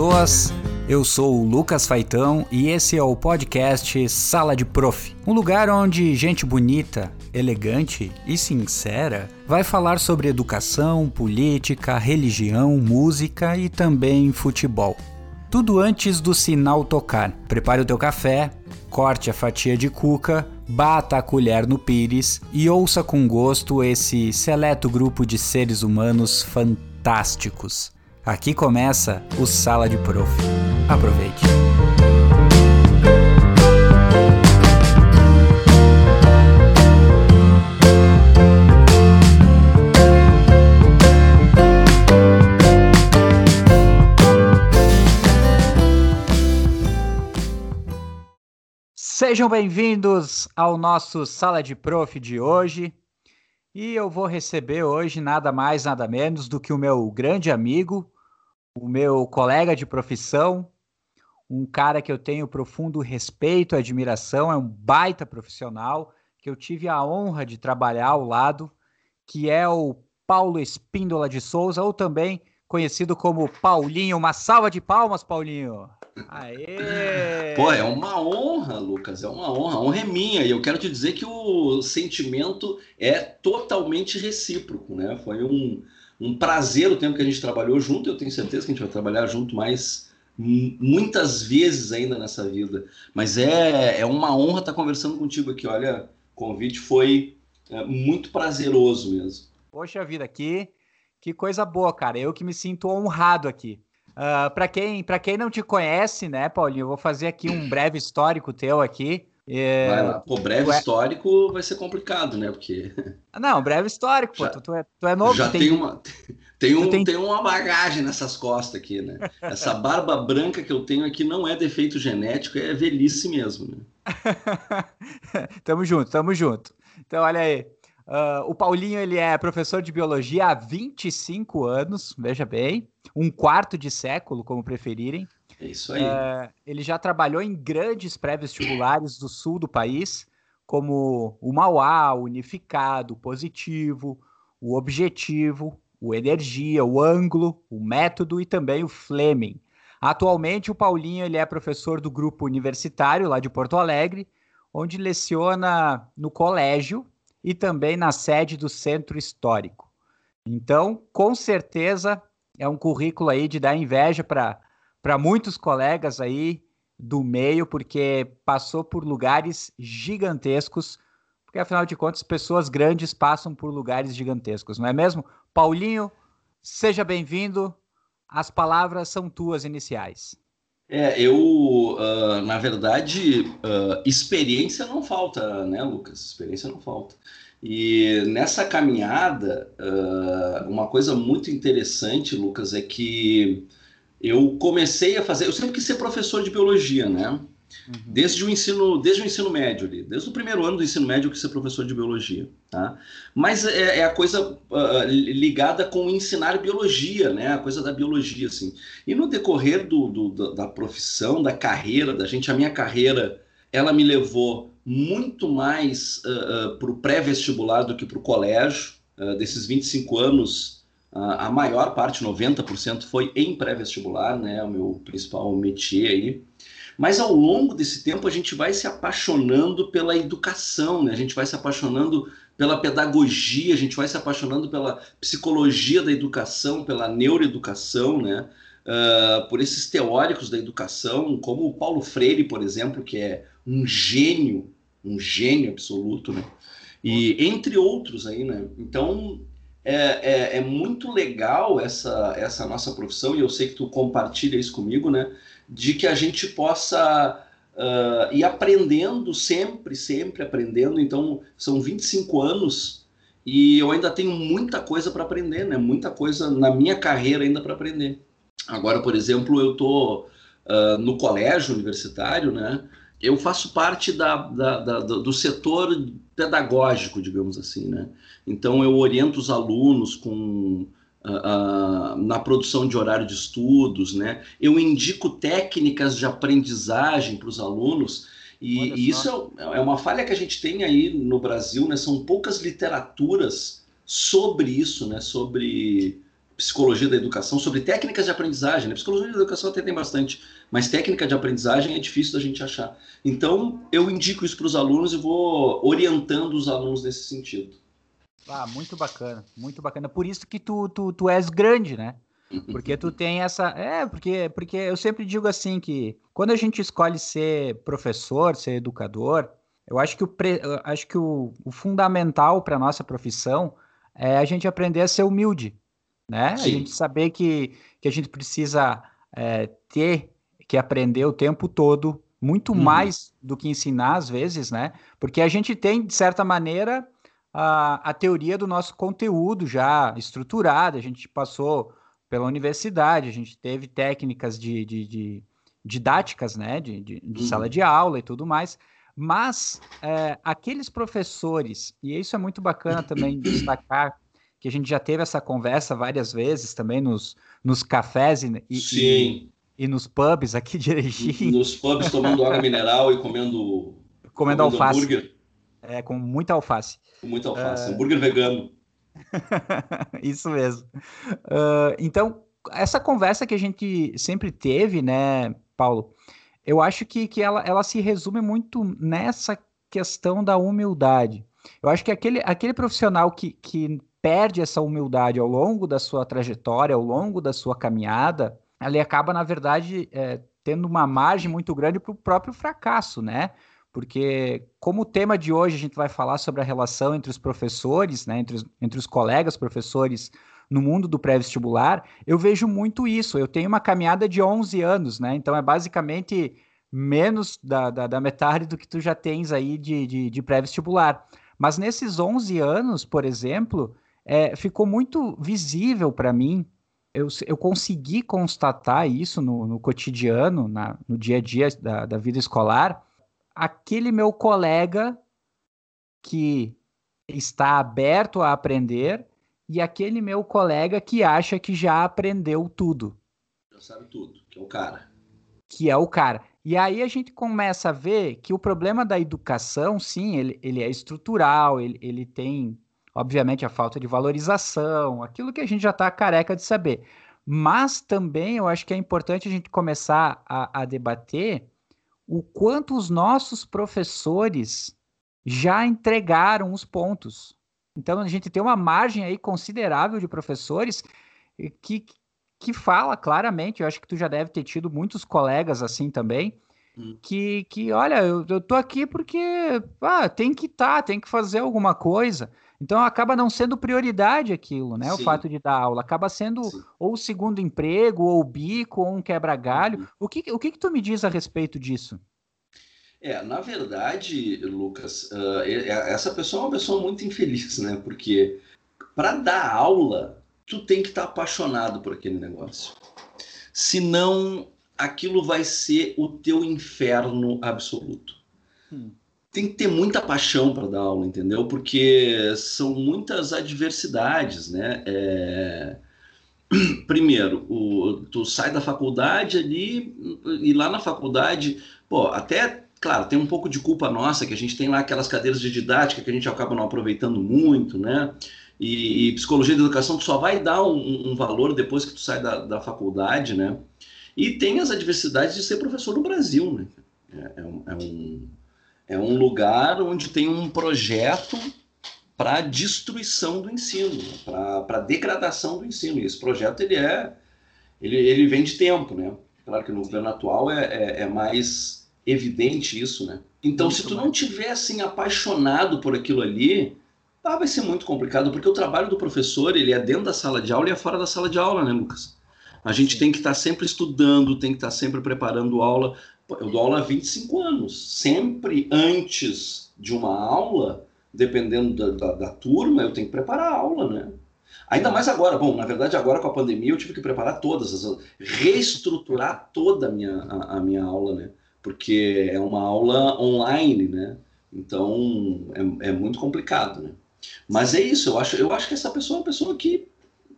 pessoas. Eu sou o Lucas Faitão e esse é o podcast Sala de Prof. Um lugar onde gente bonita, elegante e sincera vai falar sobre educação, política, religião, música e também futebol. Tudo antes do sinal tocar. Prepare o teu café, corte a fatia de cuca, bata a colher no pires e ouça com gosto esse seleto grupo de seres humanos fantásticos. Aqui começa o Sala de Prof. Aproveite. Sejam bem-vindos ao nosso Sala de Prof de hoje. E eu vou receber hoje nada mais, nada menos do que o meu grande amigo, o meu colega de profissão, um cara que eu tenho profundo respeito e admiração, é um baita profissional que eu tive a honra de trabalhar ao lado, que é o Paulo Espíndola de Souza, ou também conhecido como Paulinho. Uma salva de palmas, Paulinho. Aê! Pô, é uma honra, Lucas, é uma honra. A honra é minha e eu quero te dizer que o sentimento é totalmente recíproco, né? Foi um, um prazer o tempo que a gente trabalhou junto. Eu tenho certeza que a gente vai trabalhar junto mais muitas vezes ainda nessa vida. Mas é, é uma honra estar conversando contigo aqui. Olha, o convite foi é, muito prazeroso mesmo. Poxa vida, que, que coisa boa, cara. Eu que me sinto honrado aqui. Uh, ah, para quem, quem não te conhece, né, Paulinho, eu vou fazer aqui um breve histórico teu aqui. É... Vai lá. Pô, breve histórico vai ser complicado, né? Porque. Não, breve histórico, pô. Já, tu, tu, é, tu é novo. Já tem, tem uma. Tem, um, tem... tem uma bagagem nessas costas aqui, né? Essa barba branca que eu tenho aqui não é defeito genético, é velhice mesmo, né? tamo junto, tamo junto. Então, olha aí. Uh, o Paulinho ele é professor de biologia há 25 anos, veja bem, um quarto de século, como preferirem. É isso aí. Uh, ele já trabalhou em grandes pré-vestibulares do sul do país, como o Mauá, o Unificado, o Positivo, o Objetivo, o Energia, o Ângulo, o Método e também o Fleming. Atualmente, o Paulinho ele é professor do grupo universitário lá de Porto Alegre, onde leciona no colégio e também na sede do Centro Histórico. Então, com certeza, é um currículo aí de dar inveja para muitos colegas aí do meio, porque passou por lugares gigantescos, porque afinal de contas, pessoas grandes passam por lugares gigantescos, não é mesmo? Paulinho, seja bem-vindo. As palavras são tuas iniciais. É, eu, uh, na verdade, uh, experiência não falta, né, Lucas? Experiência não falta. E nessa caminhada, uh, uma coisa muito interessante, Lucas, é que eu comecei a fazer. Eu sempre quis ser professor de biologia, né? Uhum. Desde o ensino, desde o ensino médio ali, desde o primeiro ano do ensino médio eu quis ser professor de biologia, tá? Mas é, é a coisa uh, ligada com ensinar biologia, né? A coisa da biologia, assim. E no decorrer do, do da, profissão, da carreira da gente, a minha carreira, ela me levou muito mais uh, uh, para o pré-vestibular do que para o colégio. Desses 25 anos, a maior parte, 90%, foi em pré-vestibular, né? O meu principal métier aí. Mas ao longo desse tempo a gente vai se apaixonando pela educação, né? a gente vai se apaixonando pela pedagogia, a gente vai se apaixonando pela psicologia da educação, pela neuroeducação, né? Uh, por esses teóricos da educação, como o Paulo Freire, por exemplo, que é um gênio, um gênio absoluto, né? E entre outros aí, né? Então é, é, é, muito legal essa, essa nossa profissão, e eu sei que tu compartilha isso comigo, né? De que a gente possa uh, ir aprendendo sempre, sempre aprendendo. Então, são 25 anos e eu ainda tenho muita coisa para aprender, né? Muita coisa na minha carreira ainda para aprender. Agora, por exemplo, eu estou uh, no colégio universitário, né? Eu faço parte da, da, da, do setor pedagógico, digamos assim, né? Então, eu oriento os alunos com Uh, uh, na produção de horário de estudos, né? Eu indico técnicas de aprendizagem para os alunos e, e isso é, é, uma falha que a gente tem aí no Brasil, né? São poucas literaturas sobre isso, né? Sobre psicologia da educação, sobre técnicas de aprendizagem. Né? Psicologia da educação até tem bastante, mas técnica de aprendizagem é difícil da gente achar. Então, eu indico isso para os alunos e vou orientando os alunos nesse sentido. Ah, muito bacana, muito bacana. Por isso que tu, tu, tu és grande, né? Porque tu tem essa. É, porque, porque eu sempre digo assim que quando a gente escolhe ser professor, ser educador, eu acho que o, pre... acho que o, o fundamental para a nossa profissão é a gente aprender a ser humilde, né? Sim. A gente saber que, que a gente precisa é, ter que aprender o tempo todo, muito uhum. mais do que ensinar às vezes, né? Porque a gente tem, de certa maneira, a, a teoria do nosso conteúdo já estruturada, a gente passou pela universidade, a gente teve técnicas de, de, de didáticas, né? De, de, de uhum. sala de aula e tudo mais. Mas é, aqueles professores, e isso é muito bacana também destacar, que a gente já teve essa conversa várias vezes também nos, nos cafés e, e, e, nos pubs aqui de Erechim. Nos pubs tomando água mineral e comendo, comendo, comendo alface. Hambúrguer. É, com muita alface. Com muita alface, uh... hambúrguer vegano. isso mesmo. Uh, então, essa conversa que a gente sempre teve, né, Paulo, eu acho que, que ela, ela se resume muito nessa questão da humildade. Eu acho que aquele, aquele profissional que, que perde essa humildade ao longo da sua trajetória, ao longo da sua caminhada, ele acaba, na verdade, é, tendo uma margem muito grande para o próprio fracasso, né? Porque, como o tema de hoje a gente vai falar sobre a relação entre os professores, né, entre os, entre os colegas professores no mundo do pré-vestibular, eu vejo muito isso. Eu tenho uma caminhada de 11 anos, né? Então é basicamente menos da, da, da metade do que tu já tens aí de, de, de pré-vestibular. Mas nesses 11 anos, por exemplo, é, ficou muito visível para mim. Eu, eu consegui constatar isso no, no cotidiano, na, no dia a dia da, da vida escolar. Aquele meu colega que está aberto a aprender e aquele meu colega que acha que já aprendeu tudo. Já sabe tudo, que é o cara. Que é o cara. E aí a gente começa a ver que o problema da educação, sim, ele, ele é estrutural, ele, ele tem, obviamente, a falta de valorização, aquilo que a gente já está careca de saber. Mas também eu acho que é importante a gente começar a, a debater o quanto os nossos professores já entregaram os pontos. Então a gente tem uma margem aí considerável de professores que, que fala claramente, eu acho que tu já deve ter tido muitos colegas assim também, hum. que, que olha, eu, eu tô aqui porque ah, tem que estar, tá, tem que fazer alguma coisa. Então acaba não sendo prioridade aquilo, né? Sim. O fato de dar aula. Acaba sendo Sim. ou segundo emprego, ou bico, ou um quebra-galho. Uhum. O, que, o que, que tu me diz a respeito disso? É, na verdade, Lucas, uh, essa pessoa é uma pessoa muito infeliz, né? Porque para dar aula, tu tem que estar tá apaixonado por aquele negócio. Senão, aquilo vai ser o teu inferno absoluto. Hum. Tem que ter muita paixão para dar aula, entendeu? Porque são muitas adversidades, né? É... Primeiro, o... tu sai da faculdade ali e lá na faculdade, pô, até Claro, tem um pouco de culpa nossa, que a gente tem lá aquelas cadeiras de didática que a gente acaba não aproveitando muito, né? E, e psicologia da educação tu só vai dar um, um, valor depois que tu sai da, da faculdade, né? E tem as adversidades de ser professor no Brasil, né? É, é, um, é um, é um lugar onde tem um projeto para destruição do ensino, para degradação do ensino. E esse projeto ele é ele, ele vem de tempo, né? Claro que no governo atual é, é, é mais evidente isso, né? Então, muito se tu não tiver assim apaixonado por aquilo ali, ah, vai ser muito complicado, porque o trabalho do professor, ele é dentro da sala de aula e é fora da sala de aula, né, Lucas? A gente Sim. tem que estar tá sempre estudando, tem que estar tá sempre preparando aula. Eu dou aula há 25 anos. Sempre antes de uma aula, dependendo da, da, da turma, eu tenho que preparar a aula, né? Ainda mais agora. Bom, na verdade, agora com a pandemia, eu tive que preparar todas, as, reestruturar toda a minha, a, a minha aula, né? porque é uma aula online, né? Então é, é, muito complicado, né? Mas é isso, eu acho, eu acho que essa pessoa é uma pessoa que,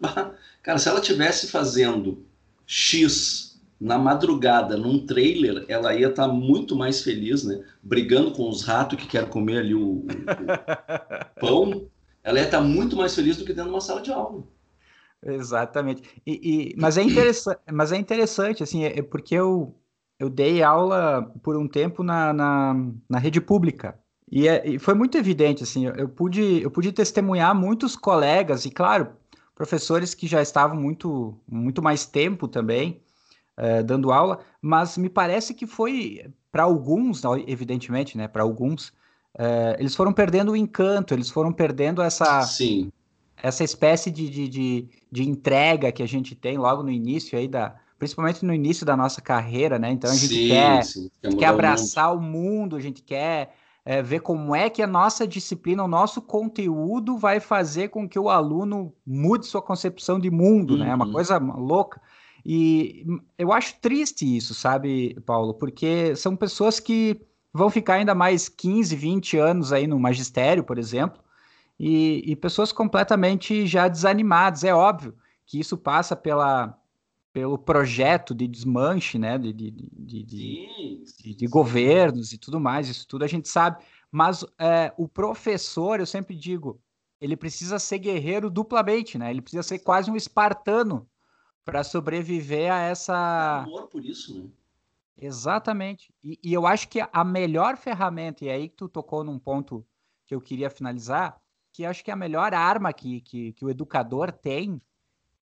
cara, se ela tivesse fazendo X na madrugada num trailer, ela ia estar tá muito mais feliz, né? Brigando com os ratos que querem comer ali o, o, o pão, ela ia estar tá muito mais feliz do que dentro de uma sala de aula. Exatamente. E, e, mas, é interessante, mas é interessante, assim, é, é porque eu, eu dei aula por um tempo na, na, na rede pública. E, é, e, foi muito evidente, assim, eu, eu, pude, eu pude testemunhar muitos colegas, e claro, professores que já estavam muito, muito mais tempo também é, dando aula, mas me parece que foi, para alguns, evidentemente, né, para alguns, é, eles foram perdendo o encanto, eles foram perdendo essa... Sim essa espécie de, de, de, de, entrega que a gente tem logo no início aí da principalmente no início da nossa carreira, né? Então a gente sim, quer, sim, quer, quer abraçar o mundo. o mundo, a gente quer é, ver como é que a nossa disciplina, o nosso conteúdo vai fazer com que o aluno mude sua concepção de mundo, uhum. né? É uma uhum. coisa louca. E eu acho triste isso, sabe, Paulo? Porque são pessoas que vão ficar ainda mais 15, 20 anos aí no magistério, por exemplo, e, e pessoas completamente já desanimadas. É óbvio que isso passa pela, pelo projeto de desmanche, né, de, de, de, de, de governos e tudo mais, isso tudo a gente sabe. Mas é, o professor, eu sempre digo, ele precisa ser guerreiro duplamente, né? Ele precisa ser quase um espartano para sobreviver a essa. amor por isso, né? Exatamente. E, e, eu acho que a melhor ferramenta, e é aí que tu tocou num ponto que eu queria finalizar, que acho que a melhor arma que, que, que o educador tem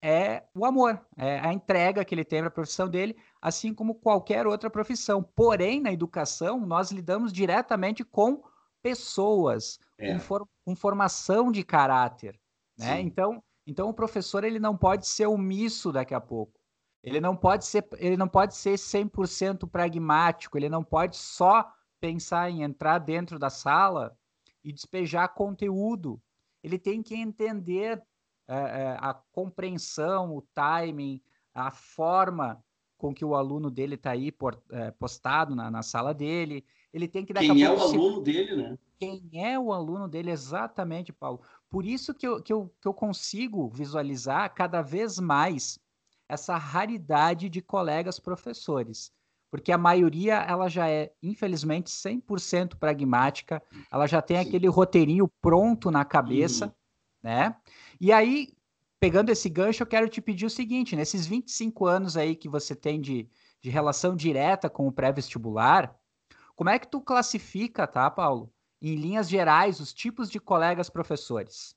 é o amor, é a entrega que ele tem para a profissão dele, assim como qualquer outra profissão. Porém, na educação, nós lidamos diretamente com pessoas, é. com, for, com, formação de caráter, né? Então, então o professor ele não pode ser omisso daqui a pouco. Ele não pode ser, ele não pode ser 100% pragmático, ele não pode só pensar em entrar dentro da sala e despejar conteúdo. Ele tem que entender é, a compreensão, o timing, a forma com que o aluno dele está aí é, postado na, na, sala dele. Ele tem que Quem é o se... aluno dele, né? Quem é o aluno dele, exatamente, Paulo. Por isso que eu, que eu, que eu consigo visualizar cada vez mais essa raridade de colegas professores porque a maioria ela já é, infelizmente, 100% pragmática, ela já tem Sim. aquele roteirinho pronto na cabeça, uhum. né? E aí, pegando esse gancho, eu quero te pedir o seguinte, nesses 25 anos aí que você tem de, de relação direta com o pré-vestibular, como é que tu classifica, tá, Paulo, em linhas gerais, os tipos de colegas professores?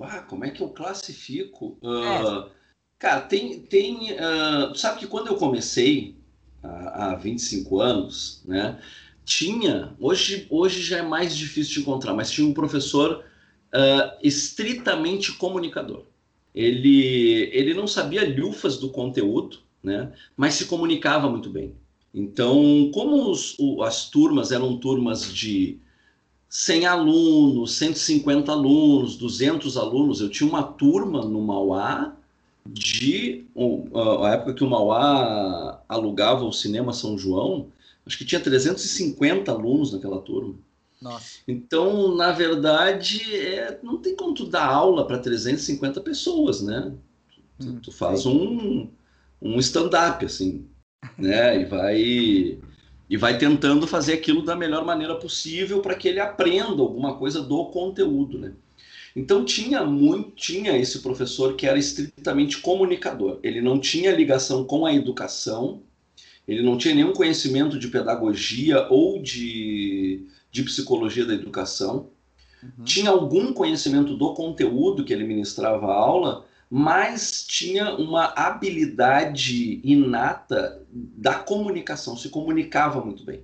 Ah, como é que eu classifico? Uh, é. Cara, tem. tem uh, sabe que quando eu comecei, há, 25 anos, né? Tinha, hoje, hoje já é mais difícil de encontrar, mas tinha um professor uh, estritamente comunicador. Ele, ele não sabia lufas do conteúdo, né? Mas se comunicava muito bem. Então, como os, o, as turmas eram turmas de 100 alunos, 150 alunos, 200 alunos, eu tinha uma turma no Mauá de a época que o Mauá alugava o cinema São João, acho que tinha 350 alunos naquela turma. Nossa. Então, na verdade, é, não tem como tu dar aula para 350 pessoas, né? Tu, hum, tu faz um, um stand-up, assim, né? E vai, e vai tentando fazer aquilo da melhor maneira possível para que ele aprenda alguma coisa do conteúdo, né? Então tinha muito, tinha esse professor que era estritamente comunicador. Ele não tinha ligação com a educação, ele não tinha nenhum conhecimento de pedagogia ou de, de psicologia da educação. Uhum. Tinha algum conhecimento do conteúdo que ele ministrava a aula, mas tinha uma habilidade inata da comunicação, se comunicava muito bem.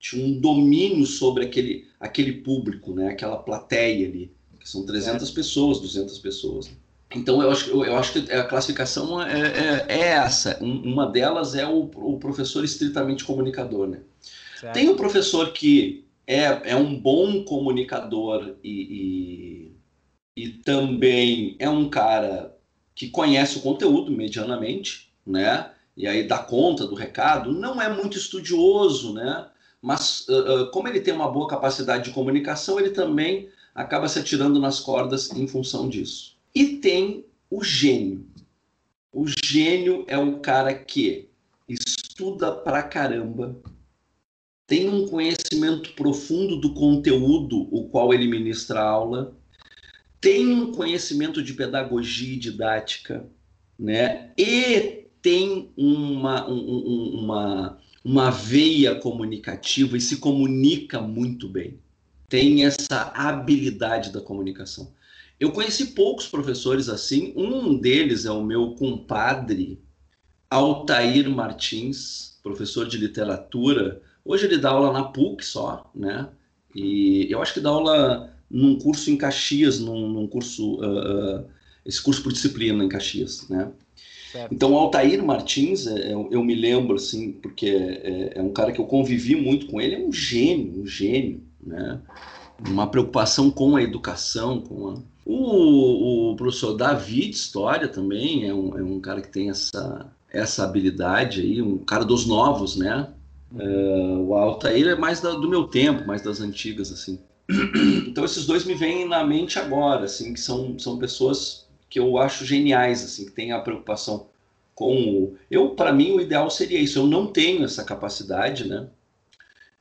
Tinha um domínio sobre aquele, aquele público, né? aquela plateia ali que são 300 é. pessoas, 200 pessoas. Então, eu acho, eu acho que a classificação é, é, é essa. uma delas é o, o, professor estritamente comunicador. Né? Tem o professor que é, é um bom comunicador e, e, e também é um cara que conhece o conteúdo medianamente, né? E aí dá conta do recado. Não é muito estudioso, né? Mas uh, uh, como ele tem uma boa capacidade de comunicação, ele também acaba se atirando nas cordas em função disso. E tem o gênio. O gênio é o cara que estuda pra caramba, tem um conhecimento profundo do conteúdo o qual ele ministra a aula, tem um conhecimento de pedagogia e didática, né? E tem uma, um, uma, uma veia comunicativa e se comunica muito bem. Tem essa habilidade da comunicação. Eu conheci poucos professores assim. Um deles é o meu compadre, Altair Martins, professor de literatura. Hoje ele dá aula na PUC só, né? E eu acho que dá aula num curso em Caxias, num, num curso, uh, uh, esse curso por disciplina em Caxias, né? Certo. Então, o Altair Martins, é, é eu me lembro, assim, porque é, é, um cara que eu convivi muito com ele, é um gênio, um gênio, né? Uma preocupação com a educação, com a... O, o professor David História também é um, é um cara que tem essa, essa habilidade aí, um cara dos novos, né? Uh, o Altair é mais da, do meu tempo, mais das antigas, assim. Então esses dois me vêm na mente agora, assim, que são, são pessoas que eu acho geniais, assim, que têm a preocupação com o... Eu, para mim, o ideal seria isso. Eu não tenho essa capacidade, né?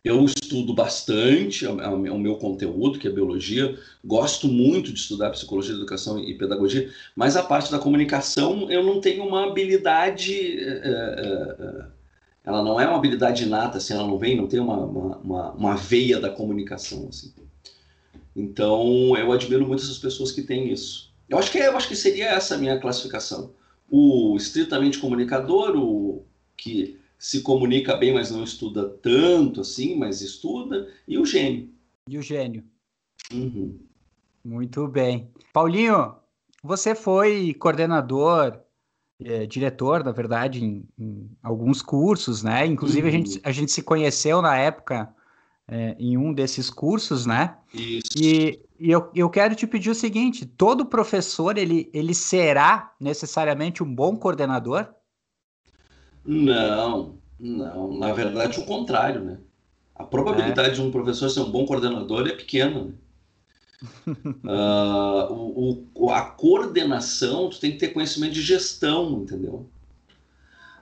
Eu estudo bastante é o é meu conteúdo, que é biologia. Gosto muito de estudar psicologia, educação e pedagogia, mas a parte da comunicação eu não tenho uma habilidade... É, é, ela não é uma habilidade inata, assim, ela não vem, não tem uma, uma, uma, uma veia da comunicação, assim. Então, eu admiro muito essas pessoas que têm isso. Eu acho que, eu acho que seria essa a minha classificação. O estritamente comunicador, o que se comunica bem, mas não estuda tanto assim, mas estuda, e o gênio. E o gênio. Uhum. Muito bem. Paulinho, você foi coordenador, é, diretor, na verdade, em, em, alguns cursos, né? Inclusive, uhum. a, gente, a gente se conheceu na época é, em um desses cursos, né? Isso. E, e eu, eu quero te pedir o seguinte: todo professor ele, ele será necessariamente um bom coordenador? Não, não. Na verdade, o contrário, né? A probabilidade é. de um professor ser um bom coordenador é pequena. Né? uh, o, o, a coordenação, tu tem que ter conhecimento de gestão, entendeu?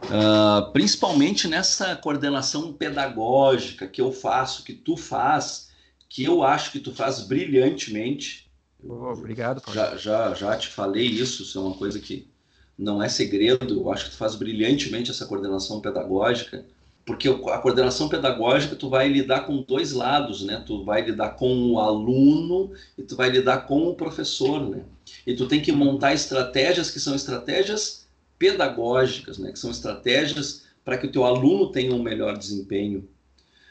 Uh, principalmente nessa coordenação pedagógica que eu faço, que tu faz, que eu acho que tu faz brilhantemente. Oh, obrigado. Paulo. Já, já, já te falei isso, isso é uma coisa que não é segredo. Eu acho que tu faz brilhantemente essa coordenação pedagógica, porque a coordenação pedagógica tu vai lidar com dois lados, né? Tu vai lidar com o aluno e tu vai lidar com o professor, né? E tu tem que montar estratégias que são estratégias pedagógicas, né, que são estratégias para que o teu aluno tenha um melhor desempenho.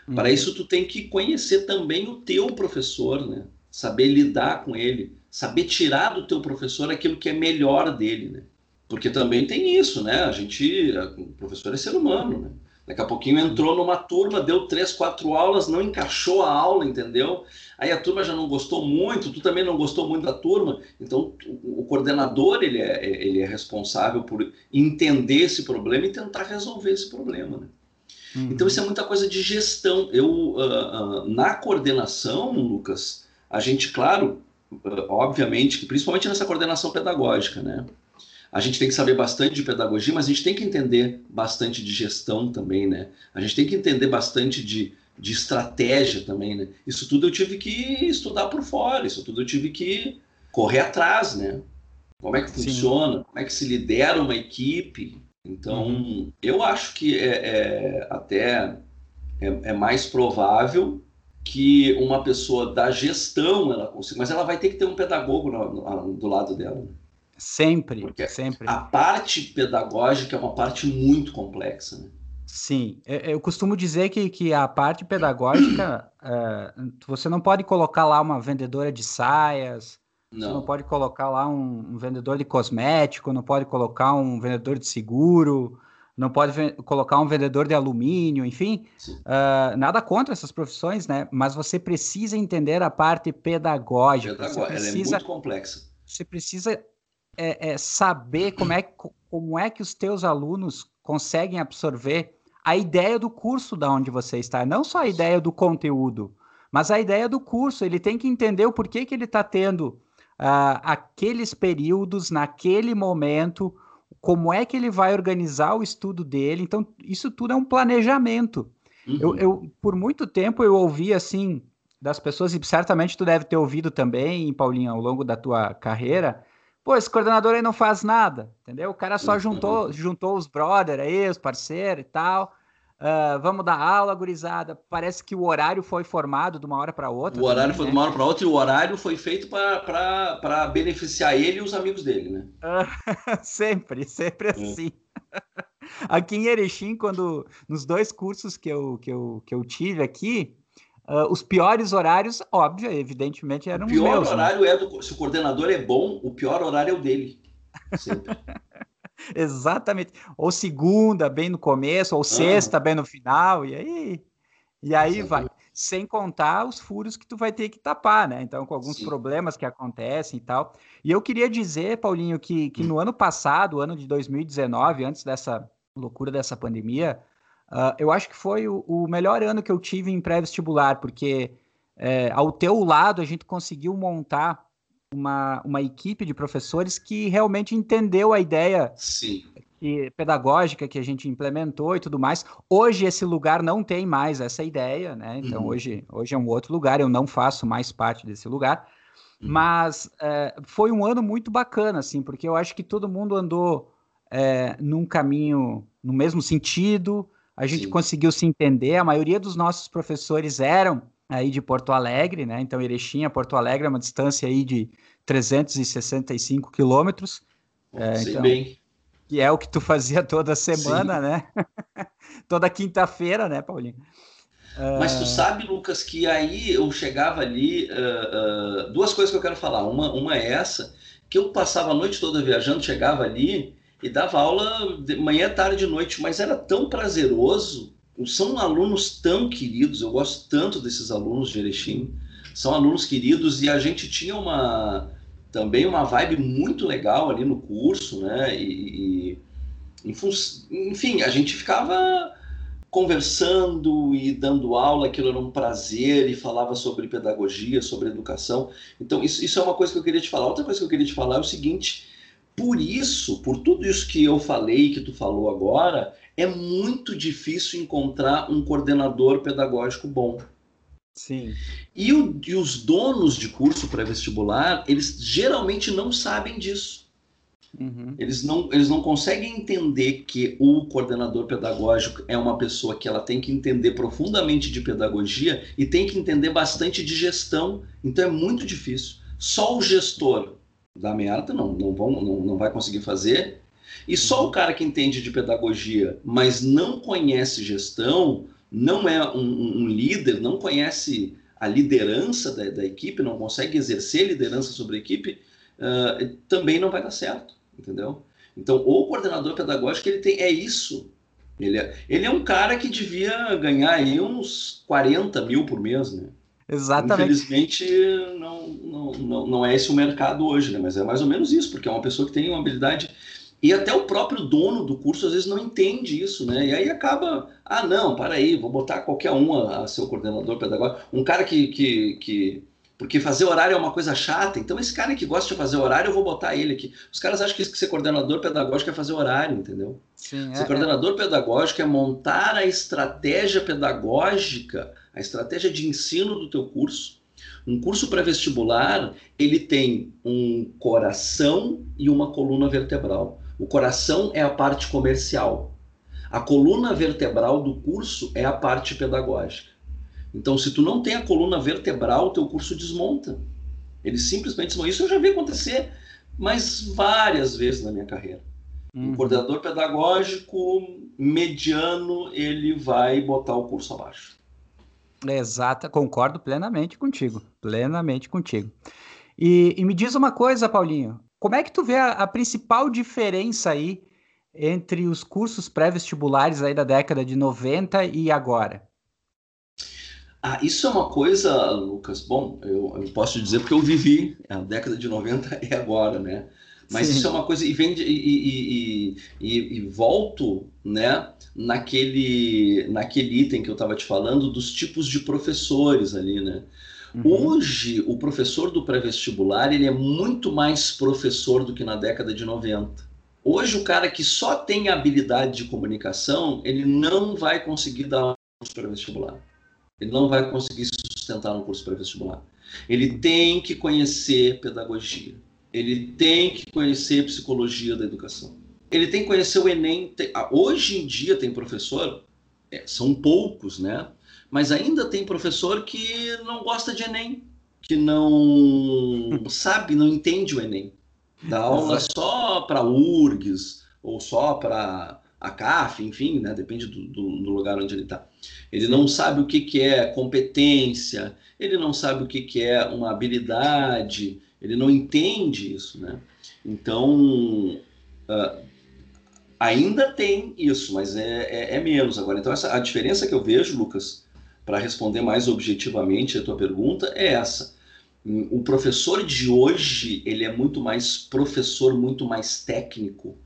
Uhum. Para isso, tu tem que conhecer também o teu professor, né? saber lidar com ele, saber tirar do teu professor aquilo que é melhor dele. Né? Porque também tem isso, né? A gente, o professor é ser humano, né? Daqui a pouquinho entrou numa turma, deu três, quatro aulas, não encaixou a aula, entendeu? Aí a turma já não gostou muito, tu também não gostou muito da turma. Então o, coordenador ele é, ele é responsável por entender esse problema e tentar resolver esse problema. Né? Uhum. Então isso é muita coisa de gestão. Eu uh, uh, na coordenação, Lucas, a gente, claro, uh, obviamente, que principalmente nessa coordenação pedagógica, né? A gente tem que saber bastante de pedagogia, mas a gente tem que entender bastante de gestão também, né? A gente tem que entender bastante de, de estratégia também, né? Isso tudo eu tive que estudar por fora, isso tudo eu tive que correr atrás, né? Como é que funciona, Sim. como é que se lidera uma equipe. Então, uhum. eu acho que é, é até é, é, mais provável que uma pessoa da gestão ela consiga, mas ela vai ter que ter um pedagogo do lado dela. Sempre, Porque sempre. A parte pedagógica é uma parte muito complexa, né? Sim, eu costumo dizer que, que a parte pedagógica, é, você não pode colocar lá uma vendedora de saias, não. você não pode colocar lá um, um, vendedor de cosmético, não pode colocar um vendedor de seguro, não pode colocar um vendedor de alumínio, enfim, uh, nada contra essas profissões, né? Mas você precisa entender a parte pedagógica. Pedagó precisa, ela é muito complexa. Você precisa é, é saber como é, como é que os teus alunos conseguem absorver a ideia do curso da onde você está, não só a ideia do conteúdo, mas a ideia do curso. Ele tem que entender o porquê que ele está tendo uh, aqueles períodos, naquele momento, como é que ele vai organizar o estudo dele. Então, isso tudo é um planejamento. Uhum. Eu, eu, por muito tempo eu ouvi assim das pessoas, e certamente tu deve ter ouvido também, Paulinho, ao longo da tua carreira, pô, esse coordenador aí não faz nada, entendeu? O cara só juntou, juntou os brother aí, os parceiros e tal. Uh, vamos dar aula, gurizada. Parece que o horário foi formado de uma hora para outra. O horário também, foi né? de uma hora para outra e o horário foi feito para beneficiar ele e os amigos dele, né? Uh, sempre, sempre é. assim. aqui em Erechim, quando nos dois cursos que eu, que eu, que eu tive aqui, Uh, os piores horários, óbvio, evidentemente, eram o pior os meus. Né? horário né? é do. Se o coordenador é bom, o pior horário é o dele. Exatamente. Ou segunda, bem no começo, ou ah. sexta, bem no final, e aí. E aí vai. Sem contar os furos que tu vai ter que tapar, né? Então, com alguns Sim. problemas que acontecem e tal. E eu queria dizer, Paulinho, que, que hum. no ano passado, ano de 2019, antes dessa loucura dessa pandemia, Uh, eu acho que foi o, o, melhor ano que eu tive em pré-vestibular, porque é, ao teu lado a gente conseguiu montar uma, uma equipe de professores que realmente entendeu a ideia Sim. Que, pedagógica que a gente implementou e tudo mais. Hoje esse lugar não tem mais essa ideia, né? Então uhum. hoje, hoje é um outro lugar, eu não faço mais parte desse lugar. Uhum. Mas é, foi um ano muito bacana, assim, porque eu acho que todo mundo andou é, num caminho no mesmo sentido, a gente Sim. conseguiu se entender. A maioria dos nossos professores eram aí de Porto Alegre, né? Então, Erechim a Porto Alegre é uma distância aí de 365 quilômetros. É, então, bem. Que é o que tu fazia toda semana, Sim. né? toda quinta-feira, né, Paulinho? Mas tu ah. sabe, Lucas, que aí eu chegava ali. Uh, uh, duas coisas que eu quero falar. Uma, uma é essa, que eu passava a noite toda viajando, chegava ali e dava aula de manhã, tarde e noite, mas era tão prazeroso. São alunos tão queridos, eu gosto tanto desses alunos de Erechim. São alunos queridos e a gente tinha uma também uma vibe muito legal ali no curso, né? E, e enfim, a gente ficava conversando e dando aula, aquilo era um prazer, e falava sobre pedagogia, sobre educação. Então, isso, isso é uma coisa que eu queria te falar. Outra coisa que eu queria te falar é o seguinte: por isso, por tudo isso que eu falei, que tu falou agora, é muito difícil encontrar um coordenador pedagógico bom. Sim. E, o, e os donos de curso pré-vestibular, eles geralmente não sabem disso. Uhum. Eles, não, eles não conseguem entender que o coordenador pedagógico é uma pessoa que ela tem que entender profundamente de pedagogia e tem que entender bastante de gestão. Então é muito difícil. Só o gestor da merda, não, não, vão, não, não vai conseguir fazer. E só o cara que entende de pedagogia, mas não conhece gestão, não é um, um líder, não conhece a liderança da, da, equipe, não consegue exercer liderança sobre a equipe, uh, também não vai dar certo, entendeu? Então, o coordenador pedagógico, ele tem, é isso. Ele é, ele é um cara que devia ganhar aí uns 40 mil por mês, né? Exatamente. Infelizmente, não, não, não, não é esse o mercado hoje, né? Mas é mais ou menos isso, porque é uma pessoa que tem uma habilidade. E até o próprio dono do curso às vezes não entende isso, né? E aí acaba, ah, não, para aí, vou botar qualquer um a, a ser o coordenador pedagógico. Um cara que, que, que. Porque fazer horário é uma coisa chata, então esse cara que gosta de fazer horário, eu vou botar ele aqui. Os caras acham que ser coordenador pedagógico é fazer horário, entendeu? Sim, ser é, coordenador é. pedagógico é montar a estratégia pedagógica a estratégia de ensino do teu curso. Um curso pré-vestibular, ele tem um coração e uma coluna vertebral. O coração é a parte comercial. A coluna vertebral do curso é a parte pedagógica. Então, se tu não tem a coluna vertebral, o teu curso desmonta. Ele simplesmente desmonta. Isso eu já vi acontecer, mas várias vezes na minha carreira. Uhum. Um coordenador pedagógico mediano, ele vai botar o curso abaixo. Exata, concordo plenamente contigo, plenamente contigo. E, e, me diz uma coisa, Paulinho, como é que tu vê a, a principal diferença aí entre os cursos pré-vestibulares aí da década de 90 e agora? Ah, isso é uma coisa, Lucas, bom, eu, eu posso dizer porque eu vivi a década de 90 e agora, né? Mas Sim. isso é uma coisa, e, vem de, e, e, e, e, volto né, naquele, naquele item que eu estava te falando dos tipos de professores ali, né? Uhum. Hoje, o professor do pré-vestibular, ele é muito mais professor do que na década de 90. Hoje, o cara que só tem habilidade de comunicação, ele não vai conseguir dar um pré-vestibular. Ele não vai conseguir sustentar no curso pré-vestibular. Ele tem que conhecer pedagogia. Ele tem que conhecer psicologia da educação. Ele tem que conhecer o Enem. Hoje em dia tem professor, é, são poucos, né? Mas ainda tem professor que não gosta de Enem, que não sabe, não entende o Enem. Dá aula só para URGS ou só para a CAF, enfim, né? depende do, do, do lugar onde ele está. Ele não sabe o que, que é competência, ele não sabe o que, que é uma habilidade, ele não entende isso, né? Então, uh, ainda tem isso, mas é, é, é, menos agora. Então, essa, a diferença que eu vejo, Lucas, para responder mais objetivamente a tua pergunta, é essa. O professor de hoje, ele é muito mais professor, muito mais técnico,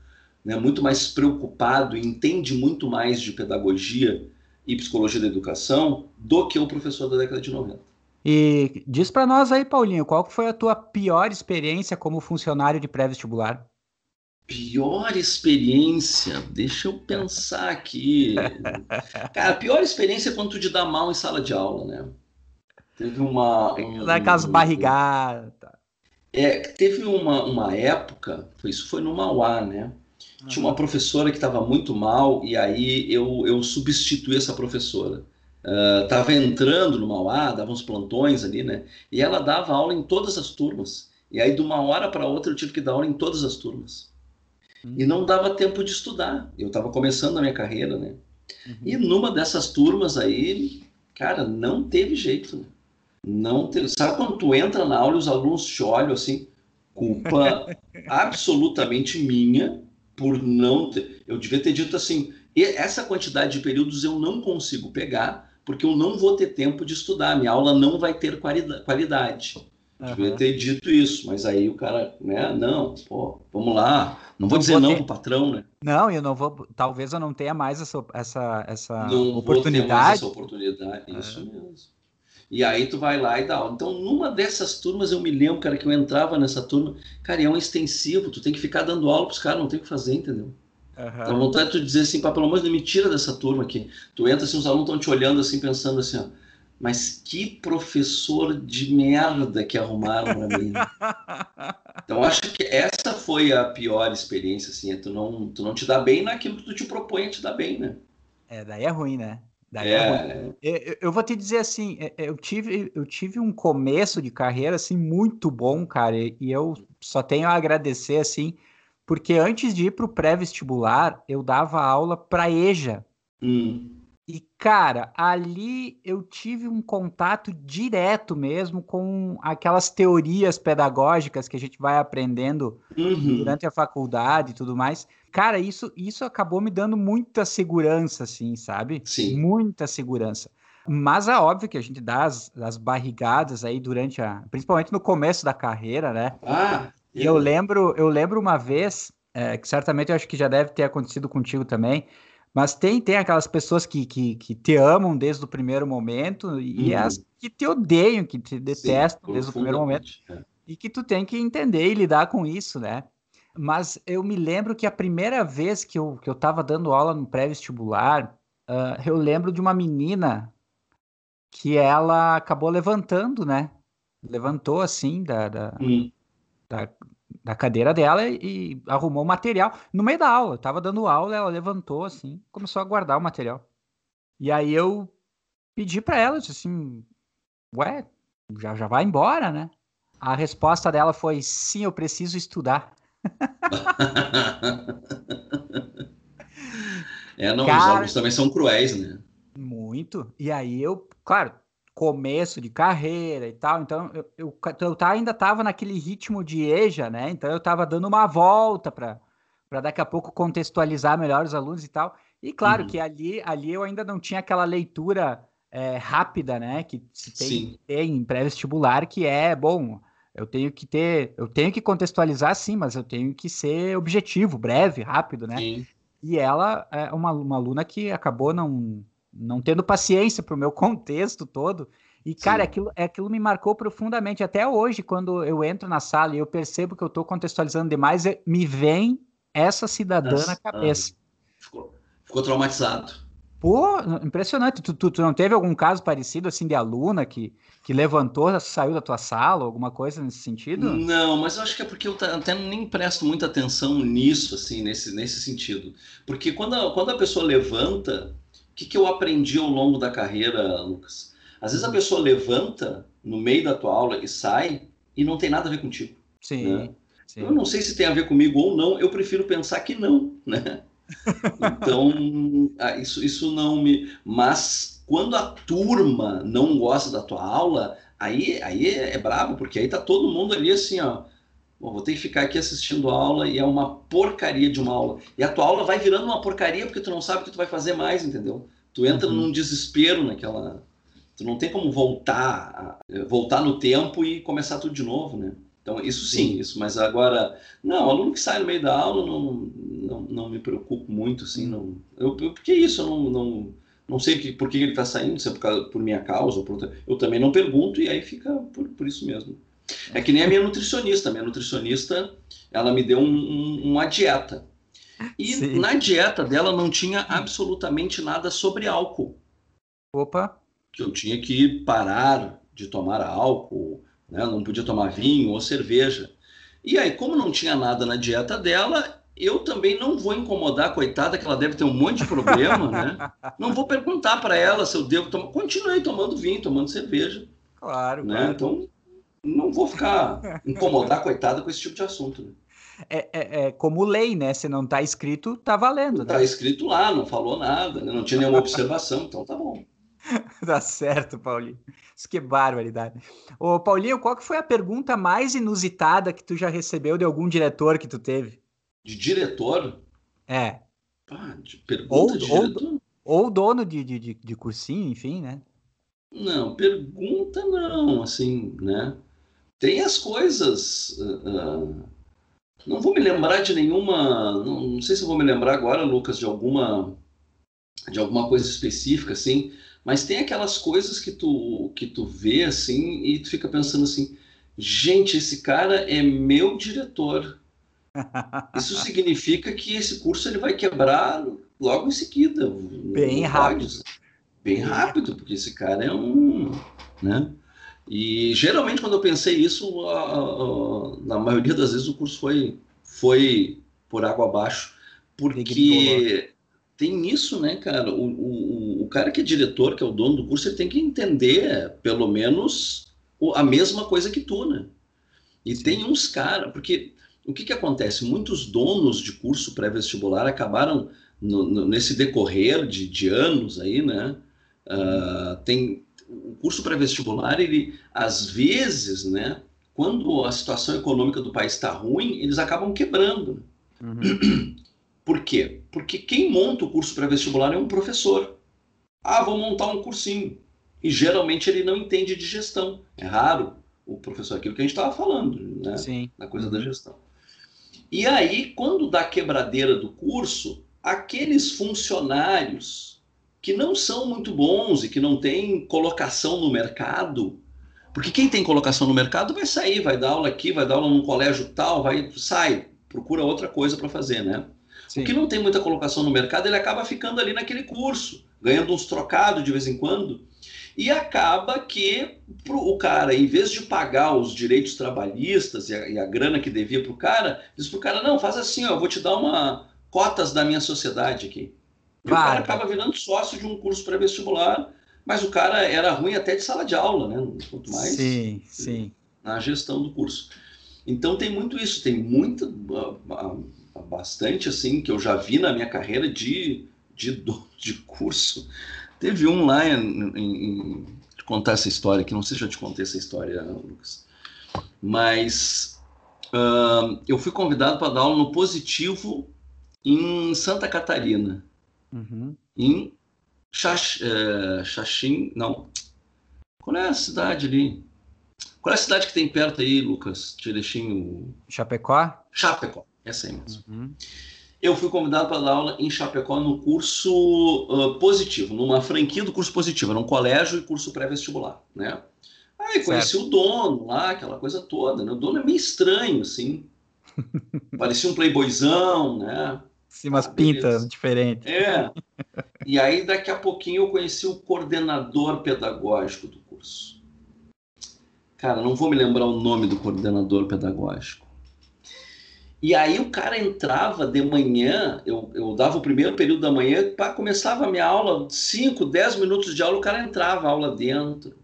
né, muito mais preocupado entende muito mais de pedagogia e psicologia da educação do que o professor da década de 90. E diz para nós aí, Paulinho, qual foi a tua pior experiência como funcionário de pré-vestibular? Pior experiência? Deixa eu pensar aqui. Cara, a pior experiência é quando tu te dá mal em sala de aula, né? Teve uma. Um, Daquelas barrigadas. É, teve uma, uma época, isso foi no Mauá, né? Tinha uma professora que estava muito mal e aí eu, eu substituí essa professora. Estava uh, entrando no Mauá, dava uns plantões ali, né? E ela dava aula em todas as turmas. E aí, de uma hora para outra, eu tive que dar aula em todas as turmas. Uhum. E não dava tempo de estudar. Eu estava começando a minha carreira, né? Uhum. E numa dessas turmas aí, cara, não teve jeito. Né? Não teve. Sabe quando tu entra na aula e os alunos te olham assim, culpa absolutamente minha por não ter. Eu devia ter dito assim: essa quantidade de períodos eu não consigo pegar, porque eu não vou ter tempo de estudar, minha aula não vai ter qualidade. Uhum. Devia ter dito isso, mas aí o cara, né? Não, pô, vamos lá. Não vou não dizer vou não ter... pro patrão, né? Não, eu não vou. Talvez eu não tenha mais essa, essa, essa não oportunidade. Vou ter mais essa oportunidade, isso mesmo. E aí tu vai lá e dá aula. Então, numa dessas turmas, eu me lembro, cara, que eu entrava nessa turma, cara, é um extensivo, tu tem que ficar dando aula pros caras, não tem o que fazer, entendeu? Uhum. Então, vontade de tu dizer assim, pá, pelo amor de Deus, me tira dessa turma aqui. Tu entra assim, os alunos estão te olhando assim, pensando assim, ó, mas que professor de merda que arrumaram pra mim. então, acho que essa foi a pior experiência, assim, é tu não, tu não te dá bem naquilo que tu te propõe a te dar bem, né? É, daí é ruim, né? Daí é. Eu, eu, vou te dizer assim, é, é, eu tive, eu tive um começo de carreira assim muito bom, cara, e eu só tenho a agradecer assim, porque antes de ir para o pré-vestibular, eu dava aula para EJA. Hum. E, cara, ali eu tive um contato direto mesmo com aquelas teorias pedagógicas que a gente vai aprendendo uhum. durante a faculdade e tudo mais. Cara, isso, isso acabou me dando muita segurança, assim, sabe? Sim. Muita segurança. Mas é óbvio que a gente dá as, as barrigadas aí durante a. Principalmente no começo da carreira, né? Ah! E eu lembro, eu lembro uma vez, é, que certamente eu acho que já deve ter acontecido contigo também mas tem, tem aquelas pessoas que, que, que te amam desde o primeiro momento e uhum. as que te odeiam, que te detestam Sim, desde o primeiro momento. É. E que tu tem que entender e lidar com isso, né? Mas eu me lembro que a primeira vez que eu, que eu tava dando aula no pré-vestibular, uh, eu lembro de uma menina que ela acabou levantando, né? Levantou assim da, da, uhum. Da, da cadeira dela e arrumou o material no meio da aula. Eu tava dando aula, ela levantou assim, começou a guardar o material. E aí eu pedi para ela, disse assim, ué, já, já vai embora, né? A resposta dela foi, sim, eu preciso estudar. é, não, Cara, os alunos também são cruéis, né? Muito. E aí eu, claro, começo de carreira e tal. Então, eu, eu, eu ainda estava naquele ritmo de EJA, né? Então, eu estava dando uma volta para daqui a pouco contextualizar melhor os alunos e tal. E claro uhum. que ali, ali eu ainda não tinha aquela leitura é, rápida, né? Que se tem ter em pré-vestibular, que é, bom, eu tenho que ter, eu tenho que contextualizar sim, mas eu tenho que ser objetivo, breve, rápido, né? Sim. E ela é uma, uma aluna que acabou não, não tendo paciência para o meu contexto todo. E, cara, aquilo, aquilo me marcou profundamente. Até hoje, quando eu entro na sala e eu percebo que eu estou contextualizando demais, me vem essa cidadã Nossa, na cabeça. ficou, ficou traumatizado. Pô, impressionante. Tu, tu, tu, não teve algum caso parecido assim de aluna que, que levantou, saiu da tua sala, alguma coisa nesse sentido? Não, mas eu acho que é porque eu até nem presto muita atenção nisso, assim, nesse, nesse sentido. Porque quando a, quando a pessoa levanta, que, que eu aprendi ao longo da carreira, Lucas? Às vezes a pessoa levanta no meio da tua aula e sai e não tem nada a ver contigo. Sim. Né? sim. Eu não sei se tem a ver comigo ou não, eu prefiro pensar que não, né? Então, ah, isso, isso não me. Mas quando a turma não gosta da tua aula, aí, aí é, é brabo, porque aí tá todo mundo ali assim, ó. Bom, vou ter que ficar aqui assistindo a aula e é uma porcaria de uma aula. E a tua aula vai virando uma porcaria porque tu não sabe o que tu vai fazer mais, entendeu? Tu entra uhum. num desespero naquela. Tu não tem como voltar, voltar no tempo e começar tudo de novo, né? Então, isso sim, sim, isso, mas agora, não, o aluno que sai no meio da aula não, não, não me preocupo muito, assim, não, eu, eu, porque isso, eu não, não, não sei que, por que ele está saindo, se é por, causa, por minha causa ou por outra, eu também não pergunto e aí fica por, por isso mesmo. É que nem a minha nutricionista, minha nutricionista, ela me deu um, um, uma dieta, e sim. na dieta dela não tinha absolutamente nada sobre álcool. Opa! Que eu tinha que parar de tomar álcool, né? não podia tomar vinho ou cerveja. E aí, como não tinha nada na dieta dela, eu também não vou incomodar coitada, que ela deve ter um monte de problema, né? Não vou perguntar para ela se eu devo tomar. Continuei tomando vinho, tomando cerveja. Claro, né? Claro. Então, não vou ficar incomodar a coitada com esse tipo de assunto. Né? É, é, é, como lei, né? Se não está escrito, tá valendo. Está né? escrito lá, não falou nada, né? não tinha nenhuma observação, então tá bom. tá certo, Paulinho. Isso que barbaridade. Ô, Paulinho, qual que foi a pergunta mais inusitada que tu já recebeu de algum diretor que tu teve? De diretor? É. Ah, de pergunta ou, de diretor? Ou, ou dono de, de, de, cursinho, enfim, né? Não, pergunta não, assim, né? Tem as coisas. Uh, não vou me lembrar de nenhuma. Não, não sei se vou me lembrar agora, Lucas, de alguma de alguma coisa específica, assim. Mas tem aquelas coisas que tu, que tu vê assim e tu fica pensando assim: gente, esse cara é meu diretor. Isso significa que esse curso ele vai quebrar logo em seguida. Bem rápido. Bem rápido, porque esse cara é um. Né? E geralmente, quando eu pensei isso, a, a, na maioria das vezes o curso foi, foi por água abaixo, porque tem isso, né, cara? O, o, o cara que é diretor, que é o dono do curso, ele tem que entender, pelo menos, a mesma coisa que tu, né? E Sim. tem uns caras, porque o que, que acontece? Muitos donos de curso pré-vestibular acabaram no, no, nesse decorrer de, de, anos aí, né? Uh, tem o curso pré-vestibular, ele às vezes, né? Quando a situação econômica do país está ruim, eles acabam quebrando. Uhum. Por quê? Porque quem monta o curso pré-vestibular é um professor. Ah, vou montar um cursinho. E geralmente ele não entende de gestão. É raro o professor, aquilo que a gente estava falando, né? Sim. Na coisa da gestão. E aí, quando dá quebradeira do curso, aqueles funcionários que não são muito bons e que não têm colocação no mercado, porque quem tem colocação no mercado vai sair, vai dar aula aqui, vai dar aula num colégio tal, vai sai, procura outra coisa para fazer, né? Sim. O que não tem muita colocação no mercado, ele acaba ficando ali naquele curso, ganhando uns trocados de vez em quando. E acaba que pro, o cara, em vez de pagar os direitos trabalhistas e a, e a grana que devia para o cara, diz para o cara: não, faz assim, ó, eu vou te dar uma cotas da minha sociedade aqui. E Vai, o cara acaba virando sócio de um curso pré-vestibular, mas o cara era ruim até de sala de aula, né? Quanto mais sim, sim. na gestão do curso. Então tem muito isso, tem muita bastante assim que eu já vi na minha carreira de, de, de curso. Teve um lá em, em, em contar essa história, que não sei se eu te contei essa história, Lucas. Mas uh, eu fui convidado para dar aula no positivo em Santa Catarina. Uhum. Em Xax, é, Xaxim, não. Qual é a cidade ali? Qual é a cidade que tem perto aí, Lucas? Terechinho? Chapecó? Chapecó. Essa aí mesmo. Uhum. Eu fui convidado para dar aula em Chapecó no curso uh, positivo, numa franquia do curso positivo, era um colégio e curso pré-vestibular, né? Aí conheci certo. o dono lá, aquela coisa toda, né? O dono é meio estranho, assim. Parecia um playboyzão, né? Sim, umas ah, pintas diferentes. É. E aí, daqui a pouquinho, eu conheci o coordenador pedagógico do curso. Cara, não vou me lembrar o nome do coordenador pedagógico. E aí o cara entrava de manhã, eu, eu dava o primeiro período da manhã, para começava a minha aula, 5, 10 minutos de aula, o cara entrava a aula dentro,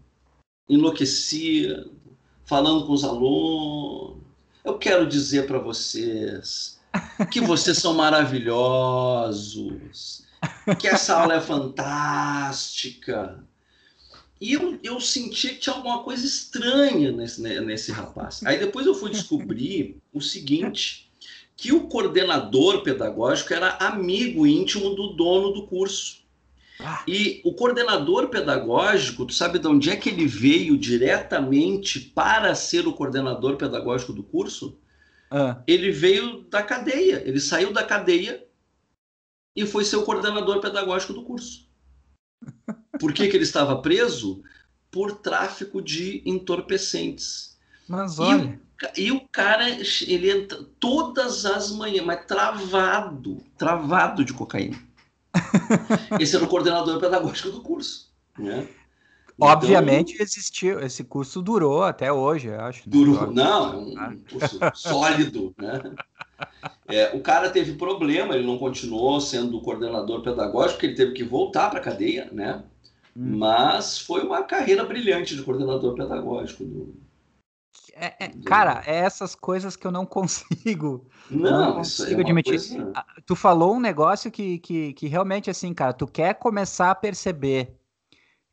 enlouquecia, falando com os alunos. Eu quero dizer para vocês que vocês são maravilhosos, que essa aula é fantástica. E eu, eu senti que tinha alguma coisa estranha nesse, nesse rapaz. Aí depois eu fui descobrir o seguinte que o coordenador pedagógico era amigo íntimo do dono do curso. Ah. E o coordenador pedagógico, tu sabe de onde é que ele veio diretamente para ser o coordenador pedagógico do curso? Ah. Ele veio da cadeia. Ele saiu da cadeia e foi ser o coordenador pedagógico do curso. Por que, que ele estava preso? Por tráfico de entorpecentes. Mas olha. E o cara, ele entra todas as manhãs, mas travado, travado de cocaína. Esse era o coordenador pedagógico do curso. Né? Obviamente então, existiu, esse curso durou até hoje, eu acho. Né? Durou, não, é um ah. curso sólido, né? É, o cara teve problema, ele não continuou sendo coordenador pedagógico, porque ele teve que voltar para a cadeia, né? Hum. Mas foi uma carreira brilhante de coordenador pedagógico do, é, é, cara, é essas coisas que eu não consigo. Não, não consigo é admitir. Coisa... Tu falou um negócio que, que, que realmente, assim, cara, tu quer começar a perceber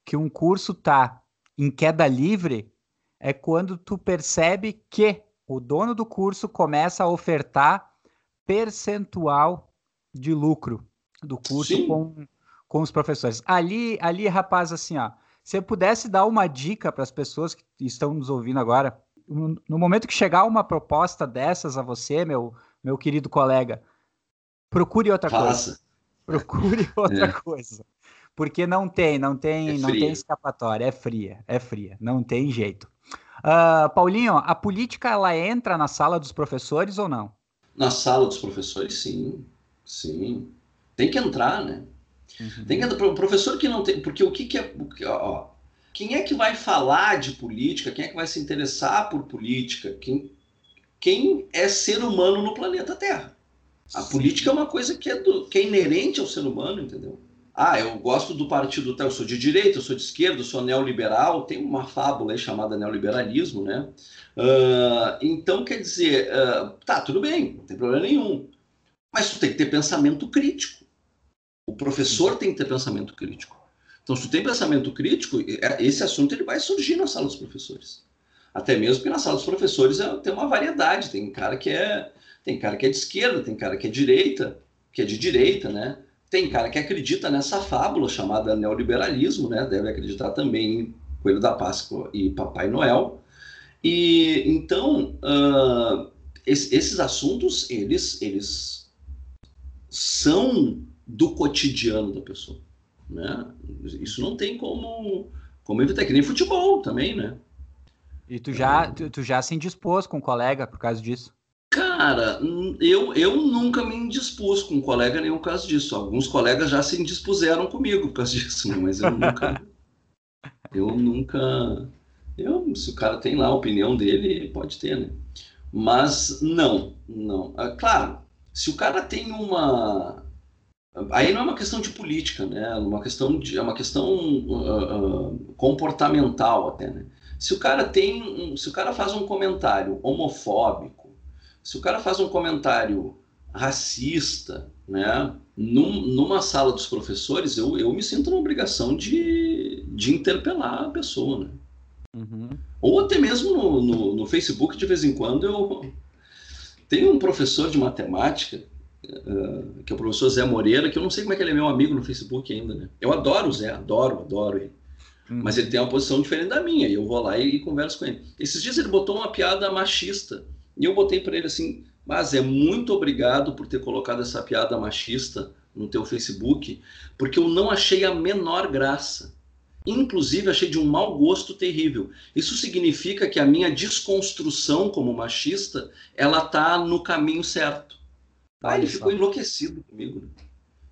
que um curso tá em queda livre é quando tu percebe que o dono do curso começa a ofertar percentual de lucro do curso com, com os professores. Ali, ali, rapaz, assim, ó, se eu pudesse dar uma dica para as pessoas que estão nos ouvindo agora, no momento que chegar uma proposta dessas a você, meu, meu querido colega, procure outra Faça. coisa. Procure outra é. coisa. Porque não tem, não tem, é não tem escapatória, é fria, é fria, não tem jeito. Uh, Paulinho, a política ela entra na sala dos professores ou não? Na sala dos professores, sim, sim. Tem que entrar, né? Uhum. Tem que entrar. O professor que não tem, porque o que, que é, ó, quem é que vai falar de política? Quem é que vai se interessar por política? Quem, quem é ser humano no planeta Terra? A Sim. política é uma coisa que é, do, que é inerente ao ser humano, entendeu? Ah, eu gosto do partido tal, eu sou de direita, eu sou de esquerda, eu sou neoliberal, tem uma fábula aí chamada neoliberalismo, né? Uh, então, quer dizer, uh, tá, tudo bem, não tem problema nenhum. Mas tu tem que ter pensamento crítico. O professor tem que ter pensamento crítico. Então, se tu tem pensamento crítico, é, esse assunto ele vai surgir na sala dos professores. Até mesmo porque na sala dos professores é, tem uma variedade. Tem cara que é tem cara que é de esquerda, tem cara que é direita, que é de direita, né? Tem cara que acredita nessa fábula chamada neoliberalismo, né? Deve acreditar também em Coelho da Páscoa e Papai Noel. E então uh, esses assuntos eles eles são do cotidiano da pessoa. Né? Isso não tem como, como evitar, que nem futebol também, né? E tu já, tu, tu já se indispôs com um colega por causa disso? Cara, eu, eu nunca me indispus com um colega nenhum por causa disso. Alguns colegas já se indispuseram comigo por causa disso, né? mas eu nunca. eu nunca. Eu, se o cara tem lá a opinião dele, pode ter, né? Mas não, não. Ah, claro, se o cara tem uma, Aí não é uma questão de política, né? É uma questão de, é uma questão uh, uh, comportamental até, né? Se o cara tem, um, se o cara faz um comentário homofóbico, se o cara faz um comentário racista, né? Num, numa sala dos professores, eu, eu me sinto na obrigação de, de interpelar a pessoa, né? Uhum. Ou até mesmo no, no, no Facebook, de vez em quando, eu tenho um professor de matemática uh, que é o professor Zé Moreira, que eu não sei como é que ele é meu amigo no Facebook ainda, né? Eu adoro o Zé, adoro, adoro ele. Hum. Mas ele tem uma posição diferente da minha, e eu vou lá e, e converso com ele. Esses dias ele botou uma piada machista, e eu botei para ele assim, mas é muito obrigado por ter colocado essa piada machista no teu Facebook, porque eu não achei a menor graça. Inclusive, achei de um mau gosto terrível. Isso significa que a minha desconstrução como machista, ela tá no caminho certo. Ah, ele ficou enlouquecido comigo. Né?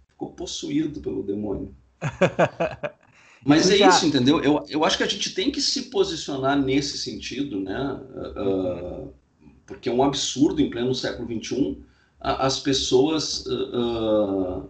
Ficou possuído pelo demônio. Mas é isso, entendeu? Eu, eu acho que a gente tem que se posicionar nesse sentido, né? Uh, porque é um absurdo em pleno século XXI as pessoas uh,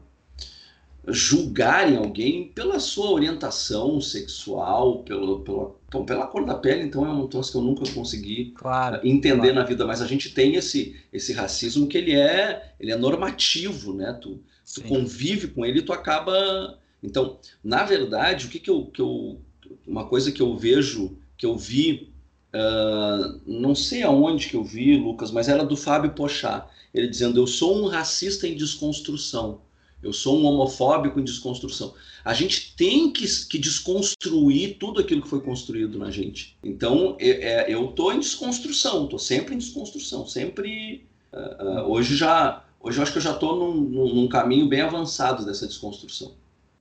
julgarem alguém pela sua orientação sexual, pelo, pela, bom, pela cor da pele, então é um troço que eu nunca consegui claro, entender claro. na vida, mas a gente tem esse, esse racismo que ele é, ele é normativo, né? Tu, tu convive com ele e tu acaba então, na verdade, o que, que, eu, que eu. Uma coisa que eu vejo, que eu vi, uh, não sei aonde que eu vi, Lucas, mas era do Fábio Pochá. Ele dizendo: Eu sou um racista em desconstrução. Eu sou um homofóbico em desconstrução. A gente tem que, que desconstruir tudo aquilo que foi construído na gente. Então, é, é, eu estou em desconstrução, estou sempre em desconstrução, sempre. Uh, uh, hoje já, hoje eu acho que eu já estou num, num, caminho bem avançado dessa desconstrução.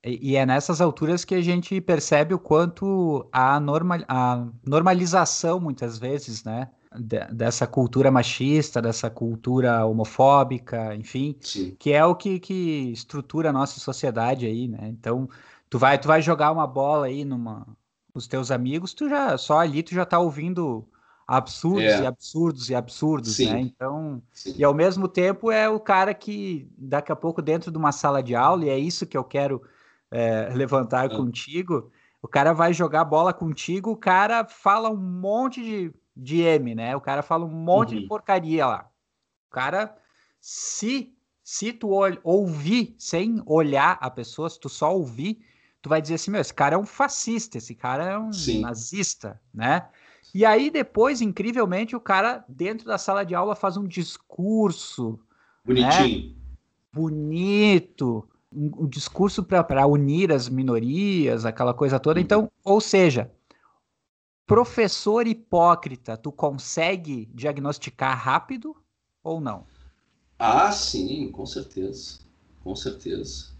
E, é nessas alturas que a gente percebe o quanto a, normal, a normalização, muitas vezes, né? dessa cultura machista, dessa cultura homofóbica, enfim, Sim. que é o que, que estrutura a nossa sociedade aí, né? Então, tu vai, tu vai jogar uma bola aí numa os teus amigos, tu já só ali tu já tá ouvindo absurdos é. e absurdos e absurdos, Sim. né? Então, Sim. e ao mesmo tempo é o cara que daqui a pouco dentro de uma sala de aula, e é isso que eu quero é, levantar ah. contigo, o cara vai jogar bola contigo, o cara fala um monte de, de M, né? O cara fala um monte uhum. de porcaria lá. O cara, se, se tu ouvir sem olhar a pessoa, se tu só ouvir, tu vai dizer assim, meu, esse cara é um fascista, esse cara é um Sim. nazista, né? E aí depois, incrivelmente, o cara dentro da sala de aula faz um discurso bonitinho, né? bonito, um, um discurso para unir as minorias, aquela coisa toda. Uhum. Então, ou seja, professor hipócrita, tu consegue diagnosticar rápido ou não? Ah, sim, com certeza. Com certeza.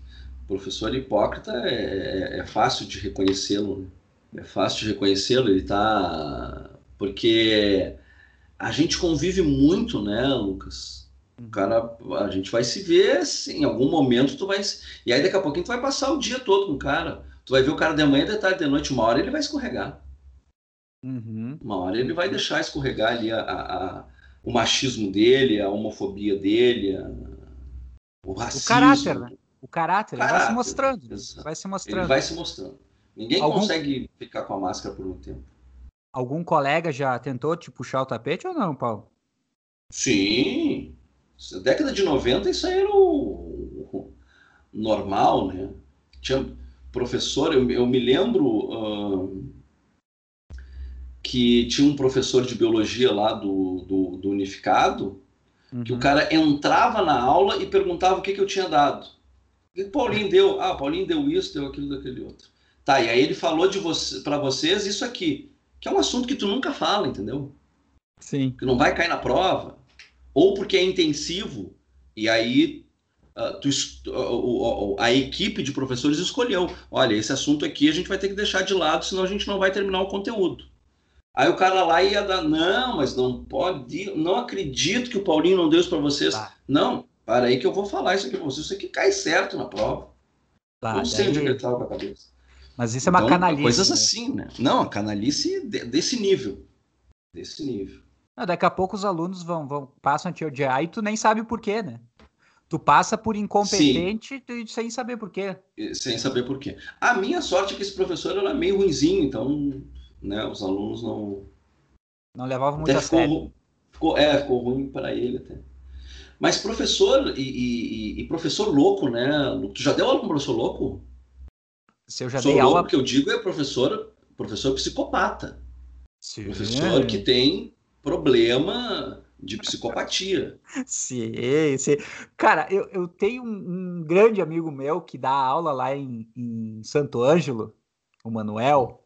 Professor hipócrita é, é, é fácil de reconhecê-lo. Né? É fácil de reconhecê-lo. Ele está. Porque a gente convive muito, né, Lucas? O cara, a gente vai se ver, assim, em algum momento tu vai. E aí daqui a pouquinho tu vai passar o dia todo com o cara. Tu vai ver o cara de manhã, de tarde, de noite, uma hora ele vai escorregar. Uhum. Uma hora ele vai deixar escorregar ali a, a, a, o machismo dele, a homofobia dele, o racismo. O caráter, né? O caráter, caráter vai se mostrando. Exato. Vai se mostrando. Ele vai se mostrando. Ninguém Algum... consegue ficar com a máscara por um tempo. Algum colega já tentou te puxar o tapete ou não, Paulo? Sim, década de 90 isso aí era o, normal, né? Tinha professor, eu, eu me lembro uh, que tinha um professor de biologia lá do, do, do Unificado, uhum. que o uhum. cara entrava na aula e perguntava o que, que eu tinha dado. O que o Paulinho deu? Ah, Paulinho deu isso, deu aquilo, daquele outro. Tá, e aí ele falou de você, para vocês isso aqui, que é um assunto que tu nunca fala, entendeu? Sim. Que não vai cair na prova ou porque é intensivo, e aí uh, tu, uh, uh, a equipe de professores escolheu: olha, esse assunto aqui a gente vai ter que deixar de lado, senão a gente não vai terminar o conteúdo. Aí o cara lá ia dar: não, mas não pode, não acredito que o Paulinho não deu isso para vocês. Tá. Não, para aí que eu vou falar isso aqui para vocês, isso aqui cai certo na prova. Tá, não sei daí... onde ele estava com a cabeça. Mas isso é uma então, canalice. Coisas né? assim, né? Não, a canalice desse nível. Desse nível. Não, daqui a pouco os alunos vão, vão passam a te odiar e tu nem sabe por quê, né? Tu passa por incompetente Sim. sem saber por quê. Sem saber por quê. A minha sorte é que esse professor era meio ruinzinho, então né, os alunos não. Não levavam muito até a ficou, sério. Ficou, é, ficou ruim para ele até. Mas professor e, e, e, professor louco, né? Tu já deu aula com professor louco? Se eu já Sou dei louco, aula. O que eu digo é professor, professor psicopata. Sim. Professor que tem problema de psicopatia. Sim, sim. Cara, eu, eu tenho um, um, grande amigo meu que dá aula lá em, em Santo Ângelo, o Manuel,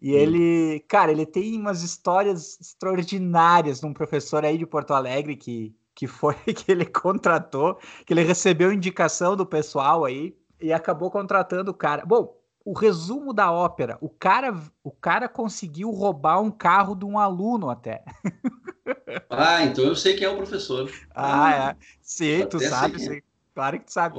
e hum. ele, cara, ele tem umas histórias extraordinárias de um professor aí de Porto Alegre que, que foi que ele contratou, que ele recebeu indicação do pessoal aí e acabou contratando o cara. Bom, o resumo da ópera, o cara, o cara conseguiu roubar um carro de um aluno até. Ah, então eu sei quem é o professor. Ah, é. Sim, tu sabe, sim. É. Claro que tu sabe.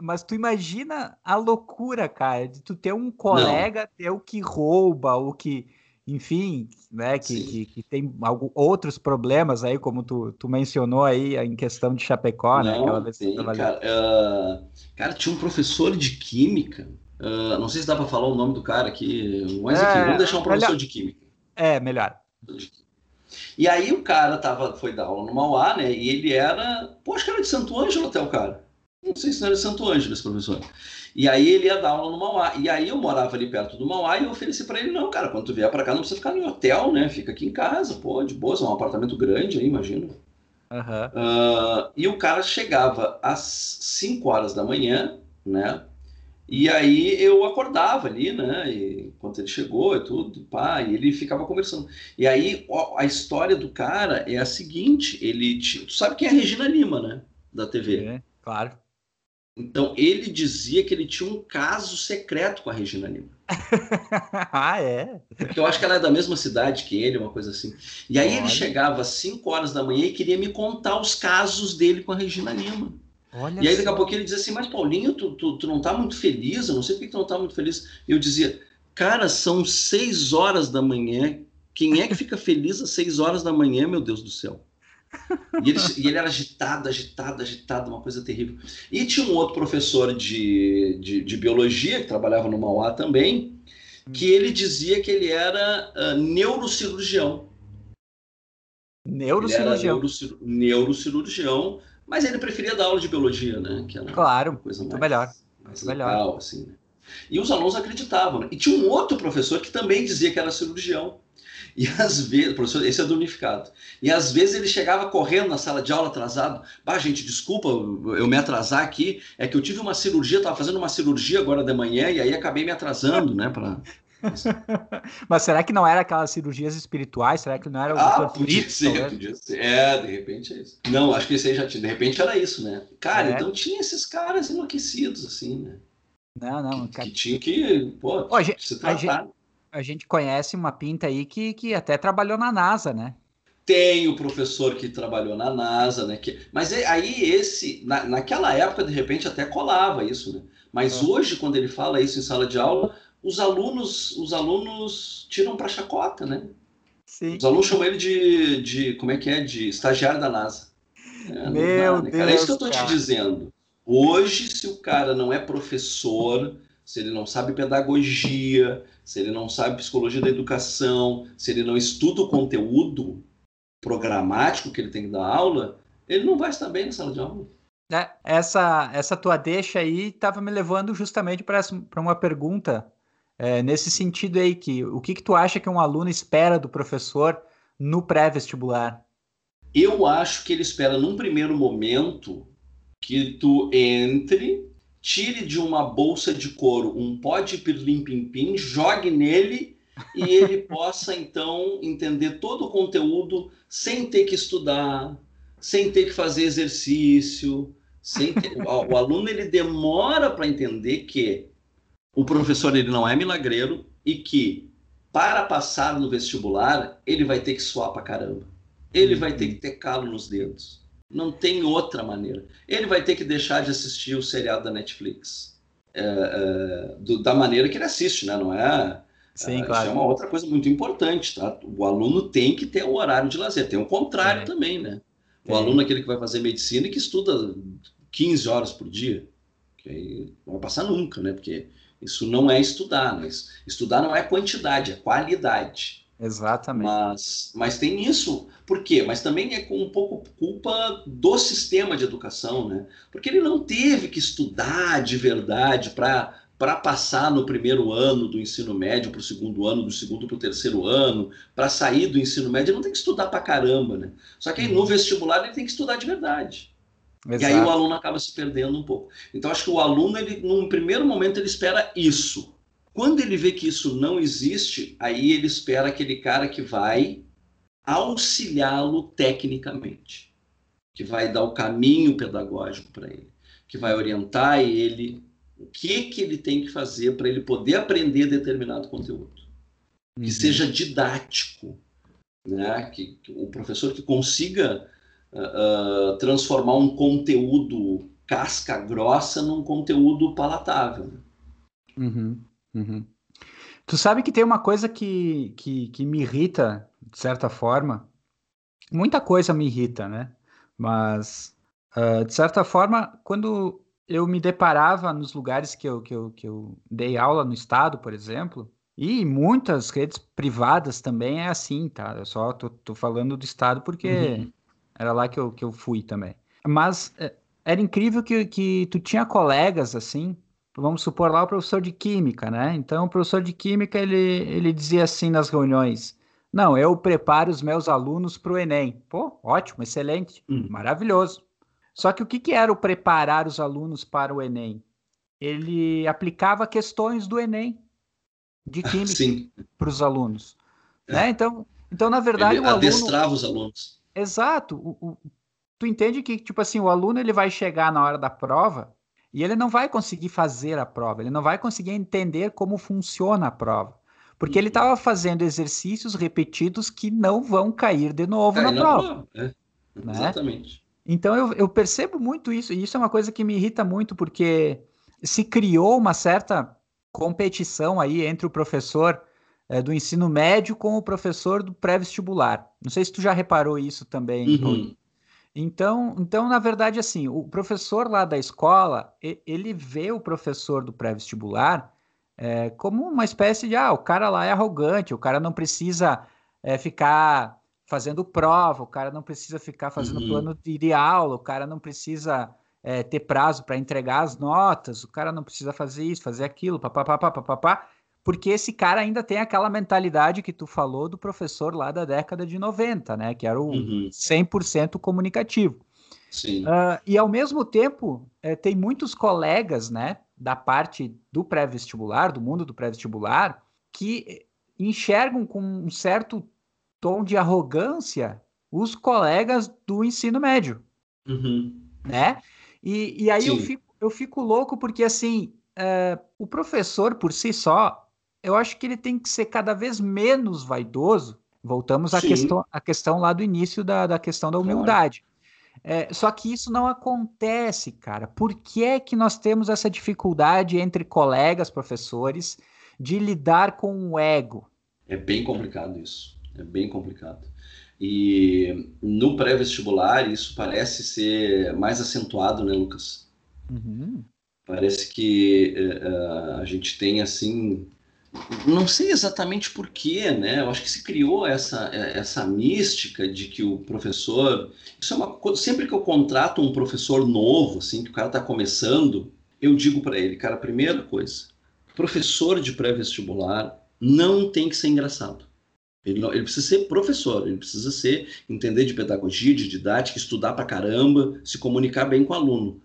Mas tu imagina a loucura, cara, de tu ter um colega Não. ter o que rouba, o que, enfim, né, que, que, que, tem algo, outros problemas aí, como tu, tu mencionou aí em questão de Chapecó, né? Aquela vez tem, cara, uh, cara, tinha um professor de química, uh, não sei se dá para falar o nome do cara aqui, mas é, vamos deixar um professor melhor. de química. É, melhor. E aí o cara tava, foi dar aula no Mauá, né? E ele era, pô, acho que era de Santo Ângelo até o cara. Não sei se não era de Santo Ângelo esse professor. E aí ele ia dar aula no Mauá. E aí eu morava ali perto do Mauá e eu ofereci para ele, não, cara, quando tu vier para cá não precisa ficar no hotel, né? Fica aqui em casa, pô, de boa, é um apartamento grande aí, imagina. Uhum. Uh, e o cara chegava às 5 horas da manhã, né? E aí eu acordava ali, né? E, enquanto ele chegou e tudo, pá, e ele ficava conversando. E aí a história do cara é a seguinte: ele. Tu sabe quem é a Regina Lima, né? Da TV. É, claro. Então, ele dizia que ele tinha um caso secreto com a Regina Lima. ah, é? Porque eu acho que ela é da mesma cidade que ele, uma coisa assim. E aí Olha. ele chegava às 5 horas da manhã e queria me contar os casos dele com a Regina Lima. Olha e aí daqui a pouco ele dizia assim, mas Paulinho, tu, tu, tu não tá muito feliz? Eu não sei por que tu não tá muito feliz. Eu dizia, cara, são 6 horas da manhã. Quem é que fica feliz às 6 horas da manhã, meu Deus do céu? E ele, e ele, era agitado, agitado, agitado, uma coisa terrível. E tinha um outro professor de, de, de biologia, que trabalhava no Mauá também, que hum. ele dizia que ele era uh, neurocirurgião. Neurocirurgião. Ele era neurocirurgião, mas ele preferia dar aula de biologia, né? Que era claro, coisa muito mais, melhor. Mais muito legal, melhor. assim, né? E os alunos acreditavam. Né? E tinha um outro professor que também dizia que era cirurgião. E às vezes, professor, esse é do unificado. E às vezes ele chegava correndo na sala de aula atrasado. Bah, gente, desculpa eu me atrasar aqui. É que eu tive uma cirurgia, estava fazendo uma cirurgia agora de manhã e aí acabei me atrasando, né? Mas será que não era aquelas cirurgias espirituais? Será que não era o ah, podia ser, podia ser. É, de repente é isso. Não, acho que esse aí já tinha. De repente era isso, né? Cara, é. então tinha esses caras enlouquecidos, assim, né? Não, não. Que, cara... que tinha que, pô, se tratar. A gente, a gente conhece uma pinta aí que, que até trabalhou na NASA, né? Tem o professor que trabalhou na NASA, né? Que... Mas é, aí esse, na, naquela época, de repente, até colava isso, né? Mas uhum. hoje, quando ele fala isso em sala de aula, os alunos, os alunos tiram para chacota, né? Sim. Os alunos chamam ele de, de, como é que é, de estagiário da NASA. É, Meu dá, né? Deus, é isso que eu estou te dizendo. Hoje, se o cara não é professor, se ele não sabe pedagogia, se ele não sabe psicologia da educação, se ele não estuda o conteúdo programático que ele tem que dar aula, ele não vai estar bem na sala de aula. É, essa, essa tua deixa aí estava me levando justamente para uma pergunta é, nesse sentido aí, que o que, que tu acha que um aluno espera do professor no pré-vestibular? Eu acho que ele espera num primeiro momento que tu entre tire de uma bolsa de couro um pó de pirlim-pim-pim, jogue nele e ele possa então entender todo o conteúdo sem ter que estudar, sem ter que fazer exercício, sem ter... o, o aluno ele demora para entender que o professor ele não é milagreiro e que para passar no vestibular ele vai ter que suar para caramba. Ele vai ter que ter calo nos dedos. Não tem outra maneira. Ele vai ter que deixar de assistir o seriado da Netflix é, é, do, da maneira que ele assiste, né? Não é? Sim, é, claro. Isso é uma outra coisa muito importante, tá? O aluno tem que ter o horário de lazer. Tem o contrário também, né? O aluno é aquele que vai fazer medicina e que estuda 15 horas por dia. Que aí não vai passar nunca, né? Porque isso não é estudar, mas estudar não é quantidade, é qualidade. Exatamente. Mas, mas tem isso. Por quê? Mas também é com um pouco culpa do sistema de educação, né? Porque ele não teve que estudar de verdade para para passar no primeiro ano do ensino médio para o segundo ano, do segundo para o terceiro ano, para sair do ensino médio, ele não tem que estudar para caramba, né? Só que aí no uhum. vestibular ele tem que estudar de verdade. Exato. E aí o aluno acaba se perdendo um pouco. Então acho que o aluno, ele, num primeiro momento, ele espera isso. Quando ele vê que isso não existe, aí ele espera aquele cara que vai auxiliá-lo tecnicamente, que vai dar o caminho pedagógico para ele, que vai orientar ele o que que ele tem que fazer para ele poder aprender determinado conteúdo, que uhum. seja didático. né? Que, que o professor que consiga uh, uh, transformar um conteúdo casca grossa num conteúdo palatável. Uhum, uhum. Tu sabe que tem uma coisa que, que, que me irrita, de certa forma. Muita coisa me irrita, né? Mas, uh, de certa forma, quando eu me deparava nos lugares que eu, que, eu, que eu dei aula no estado, por exemplo, e muitas redes privadas também é assim, tá? Eu só tô, tô falando do estado porque uhum. Era lá que eu, que eu fui também. Mas é, era incrível que, que tu tinha colegas assim, vamos supor lá o professor de química, né? Então o professor de química ele, ele dizia assim nas reuniões: Não, eu preparo os meus alunos para o Enem. Pô, ótimo, excelente, uhum. maravilhoso. Só que o que, que era o preparar os alunos para o Enem? Ele aplicava questões do Enem de química para os alunos. É. Né? Então, então, na verdade, ele o adestrava aluno... os alunos. Exato. O, o, tu entende que, tipo assim, o aluno ele vai chegar na hora da prova e ele não vai conseguir fazer a prova, ele não vai conseguir entender como funciona a prova. Porque uhum. ele estava fazendo exercícios repetidos que não vão cair de novo na, na, prova. prova. É. Né? Exatamente. Então eu, eu percebo muito isso, e isso é uma coisa que me irrita muito, porque se criou uma certa competição aí entre o professor é, do ensino médio com o professor do pré-vestibular. Não sei se tu já reparou isso também, uhum. Então, então, na verdade, assim, o professor lá da escola, ele vê o professor do pré-vestibular é, como uma espécie de, ah, o cara lá é arrogante, o cara não precisa é, ficar fazendo prova, o cara não precisa ficar fazendo uhum. plano de, aula, o cara não precisa é, ter prazo para entregar as notas, o cara não precisa fazer isso, fazer aquilo, papapá, papapá, porque esse cara ainda tem aquela mentalidade que tu falou do professor lá da década de 90, né, que era o uhum. 100% comunicativo. Sim. Uh, e ao mesmo tempo, é, tem muitos colegas, né, da parte do pré-vestibular, do mundo do pré-vestibular, que enxergam com um certo tom de arrogância os colegas do ensino médio, uhum. né? E, e aí eu fico, eu fico louco porque, assim, é, o professor por si só, eu acho que ele tem que ser cada vez menos vaidoso. Voltamos à questão, à questão lá do início da, da questão da humildade. Claro. É, só que isso não acontece, cara. Por que é que nós temos essa dificuldade entre colegas, professores, de lidar com o ego? É bem complicado isso. É bem complicado. E no pré-vestibular isso parece ser mais acentuado, né, Lucas? Uhum. Parece que uh, a gente tem assim, não sei exatamente porquê, né? Eu acho que se criou essa, essa mística de que o professor, isso é uma coisa, sempre que eu contrato um professor novo, assim, que o cara está começando, eu digo para ele, cara, primeira coisa, professor de pré-vestibular não tem que ser engraçado. Ele, não, ele, precisa ser professor, ele precisa ser entender de pedagogia, de didática, estudar pra caramba, se comunicar bem com o aluno.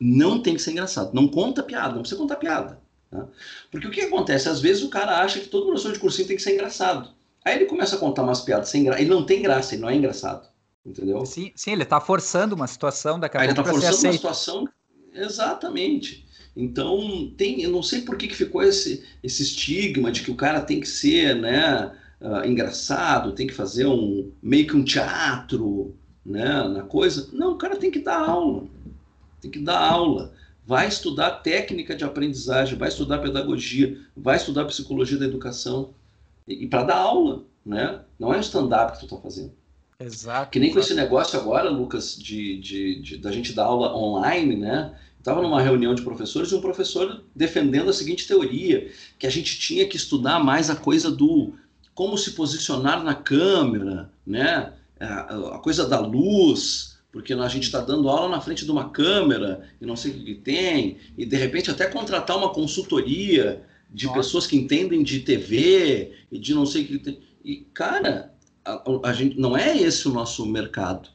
Não tem que ser engraçado. Não conta piada, não precisa contar piada. Tá? Porque o que acontece? Às vezes o cara acha que todo professor de cursinho tem que ser engraçado. Aí ele começa a contar umas piadas sem graça. Ele não tem graça, ele não é engraçado. Entendeu? Sim, sim ele está forçando uma situação daqui a Aí pouco. Ele está forçando uma situação. Exatamente. Então, tem, eu não sei por que, que ficou esse, esse estigma de que o cara tem que ser, né? uh, engraçado, tem que fazer um meio que um teatro, né, na coisa. Não, o cara tem que dar aula, tem que dar aula. Vai estudar técnica de aprendizagem, vai estudar pedagogia, vai estudar psicologia da educação e, e para dar aula, né? Não é o stand-up que tu está fazendo. Exato. Que nem com esse negócio agora, Lucas, de, de, de, da gente dar aula online, né? Estava numa reunião de professores e um professor defendendo a seguinte teoria, que a gente tinha que estudar mais a coisa do como se posicionar na câmera, né? É, a, coisa da luz, porque a gente está dando aula na frente de uma câmera e não sei o que tem, e de repente até contratar uma consultoria de Nossa. pessoas que entendem de TV e de não sei o que tem. E, cara, a, a, gente, não é esse o nosso mercado.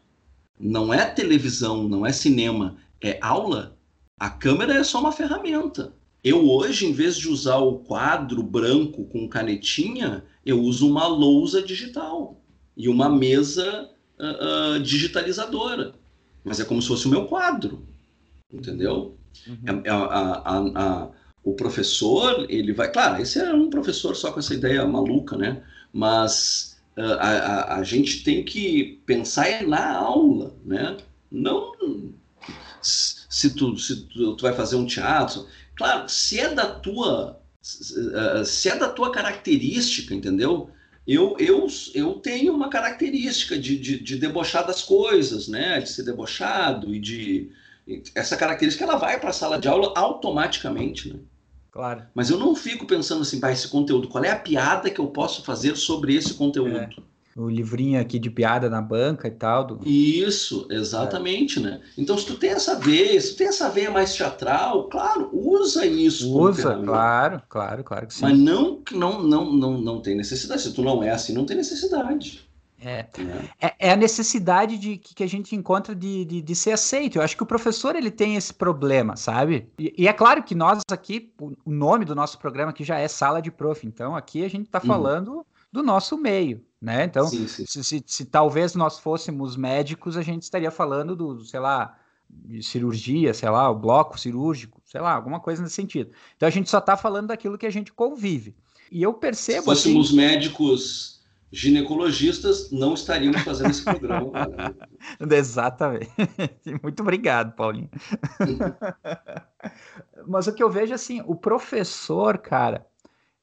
Não é televisão, não é cinema, é aula. A câmera é só uma ferramenta. Eu hoje, em vez de usar o quadro branco com canetinha, eu uso uma lousa digital e uma mesa uh, uh, digitalizadora. Mas é como se fosse o meu quadro, entendeu? Uhum. É, é, a, a, a, o professor, ele vai... Claro, esse é um professor só com essa ideia maluca, né? Mas a, a, a gente tem que pensar na aula, né? Não se tu, se tu, tu vai fazer um teatro. Claro, se é da tua se é da tua característica, entendeu? Eu, eu, eu tenho uma característica de, de, de debochar das coisas, né? De ser debochado e de. Essa característica ela vai para a sala de aula automaticamente, né? Claro. Mas eu não fico pensando assim, para esse conteúdo, qual é a piada que eu posso fazer sobre esse conteúdo? É o livrinho aqui de piada na banca e tal. Do... Isso, exatamente, é. né? Então, se tu tem essa veia, se tu tem essa veia mais teatral, claro, usa isso. Usa, claro, claro, claro que sim. Mas não, não, não, não, não tem necessidade. Se tu não é assim, não tem necessidade. É, né? é, é, a necessidade de que, a gente encontra de, de, de, ser aceito. Eu acho que o professor ele tem esse problema, sabe? E, e, é claro que nós aqui, o nome do nosso programa aqui já é Sala de Prof. Então aqui a gente está uhum. Do nosso meio, né? Então, sim, sim. Se, se, se, talvez nós fôssemos médicos, a gente estaria falando do, sei lá, de cirurgia, sei lá, o bloco cirúrgico, sei lá, alguma coisa nesse sentido. Então a gente só está falando daquilo que a gente convive. E eu percebo. Se fôssemos assim... médicos ginecologistas, não estaríamos fazendo esse programa. Exatamente. Muito obrigado, Paulinho. Mas o que eu vejo assim, o professor, cara,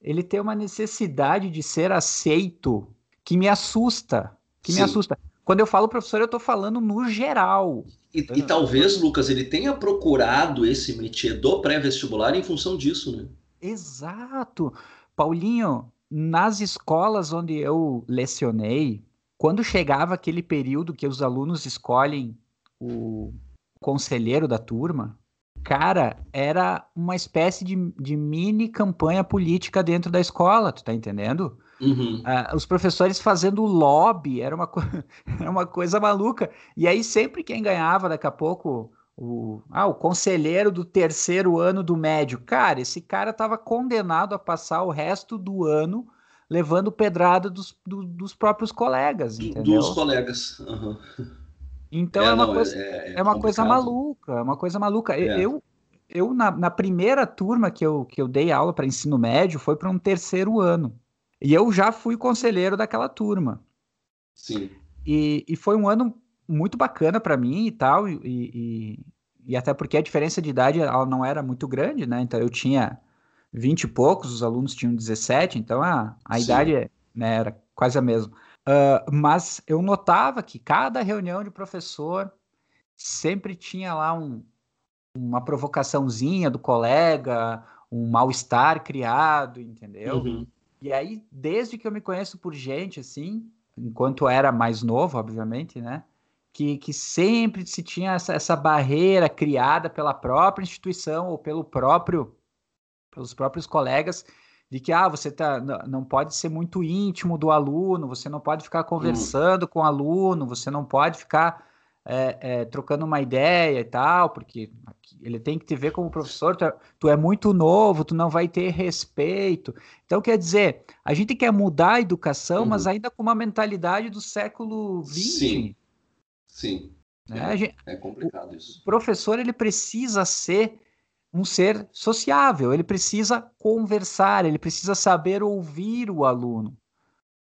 ele tem uma necessidade de ser aceito que me assusta, que Sim. me assusta. Quando eu falo professor, eu estou falando no geral. E, e, talvez, Lucas, ele tenha procurado esse métier do pré-vestibular em função disso, né? Exato. Paulinho, nas escolas onde eu lecionei, quando chegava aquele período que os alunos escolhem o conselheiro da turma, cara, era uma espécie de, de mini campanha política dentro da escola, tu tá entendendo? Uhum. Uh, os professores fazendo lobby, era uma, era uma coisa maluca. E aí, sempre quem ganhava, daqui a pouco, o, ah, o conselheiro do terceiro ano do médio. Cara, esse cara estava condenado a passar o resto do ano levando pedrada dos, do, dos próprios colegas, entendeu? Dos colegas. Uhum. Então é, é uma, não, coisa, é, é, é uma coisa maluca, é uma coisa maluca. É. Eu, eu na, na, primeira turma que eu, que eu dei aula para ensino médio foi para um terceiro ano. E eu já fui conselheiro daquela turma. Sim. E, e foi um ano muito bacana para mim e tal, e, e, e, até porque a diferença de idade ela não era muito grande, né? Então eu tinha 20 e poucos, os alunos tinham 17, então a, a idade né, era quase a mesma. Uh, mas eu notava que cada reunião de professor sempre tinha lá um, uma provocaçãozinha do colega, um mal-estar criado, entendeu? Uhum. E aí, desde que eu me conheço por gente, assim, enquanto era mais novo, obviamente, né? Que, que sempre se tinha essa, essa barreira criada pela própria instituição ou pelo próprio, pelos próprios colegas de que ah, você tá, não pode ser muito íntimo do aluno, você não pode ficar conversando hum. com o aluno, você não pode ficar é, é, trocando uma ideia e tal, porque ele tem que te ver como professor, tu é, tu é, muito novo, tu não vai ter respeito. Então, quer dizer, a gente quer mudar a educação, uhum. mas ainda com uma mentalidade do século XX. Sim, sim. Né? Gente, é complicado isso. O professor, ele precisa ser um ser sociável, ele precisa conversar, ele precisa saber ouvir o aluno.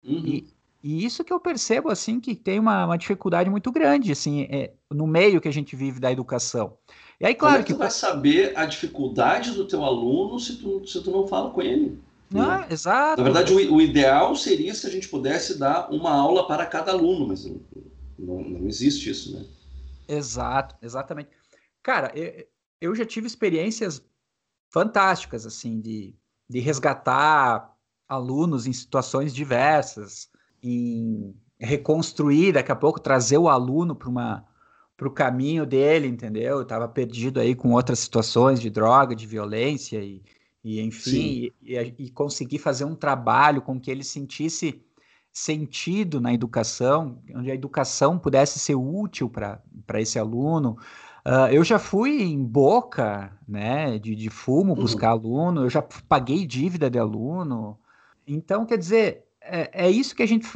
Uhum. E, e, isso que eu percebo, assim, que tem uma, uma dificuldade muito grande, assim, é, no meio que a gente vive da educação. E aí, claro Como é que... tu vai saber a dificuldade do teu aluno se tu, se tu não fala com ele? Não, né? exato. Na verdade, o, o, ideal seria se a gente pudesse dar uma aula para cada aluno, mas não, não, não existe isso, né? Exato, exatamente. Cara, eu, eu já tive experiências fantásticas, assim, de, de resgatar alunos em situações diversas, em reconstruir, daqui a pouco, trazer o aluno para uma para o caminho dele, entendeu? Estava perdido aí com outras situações de droga, de violência e, e enfim, e, e, e, conseguir fazer um trabalho com que ele sentisse sentido na educação, onde a educação pudesse ser útil para esse aluno, Uh, eu já fui em boca, né, de, de fumo uhum. buscar aluno, eu já paguei dívida de aluno. Então, quer dizer, é, é isso que a gente,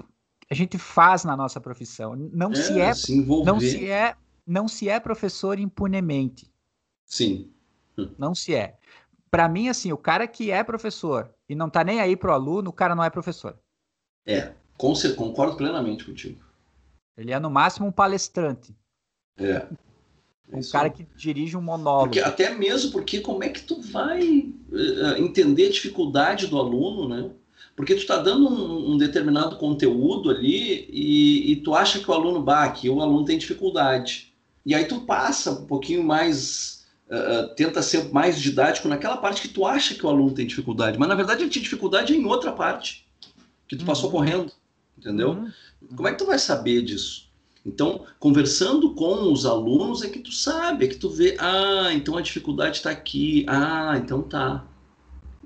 a gente faz na nossa profissão. Não é, se é, se não se é, não se é professor impunemente. Sim. Hum. Não se é. Para mim, assim, o cara que é professor e não tá nem aí pro aluno, o cara não é professor. É. concordo plenamente contigo. Ele é no máximo um palestrante. É. Um cara que dirige um monólogo. Porque, até mesmo porque como é que tu vai uh, entender a dificuldade do aluno, né? Porque tu está dando um, um, determinado conteúdo ali e, e, tu acha que o aluno, bah, que o aluno tem dificuldade. E aí tu passa um pouquinho mais, uh, tenta ser mais didático naquela parte que tu acha que o aluno tem dificuldade. Mas na verdade ele tinha dificuldade em outra parte, que tu uhum. passou correndo, entendeu? Uhum. Como é que tu vai saber disso? Então, conversando com os alunos é que tu sabe, é que tu vê, ah, então a dificuldade está aqui, ah, então tá.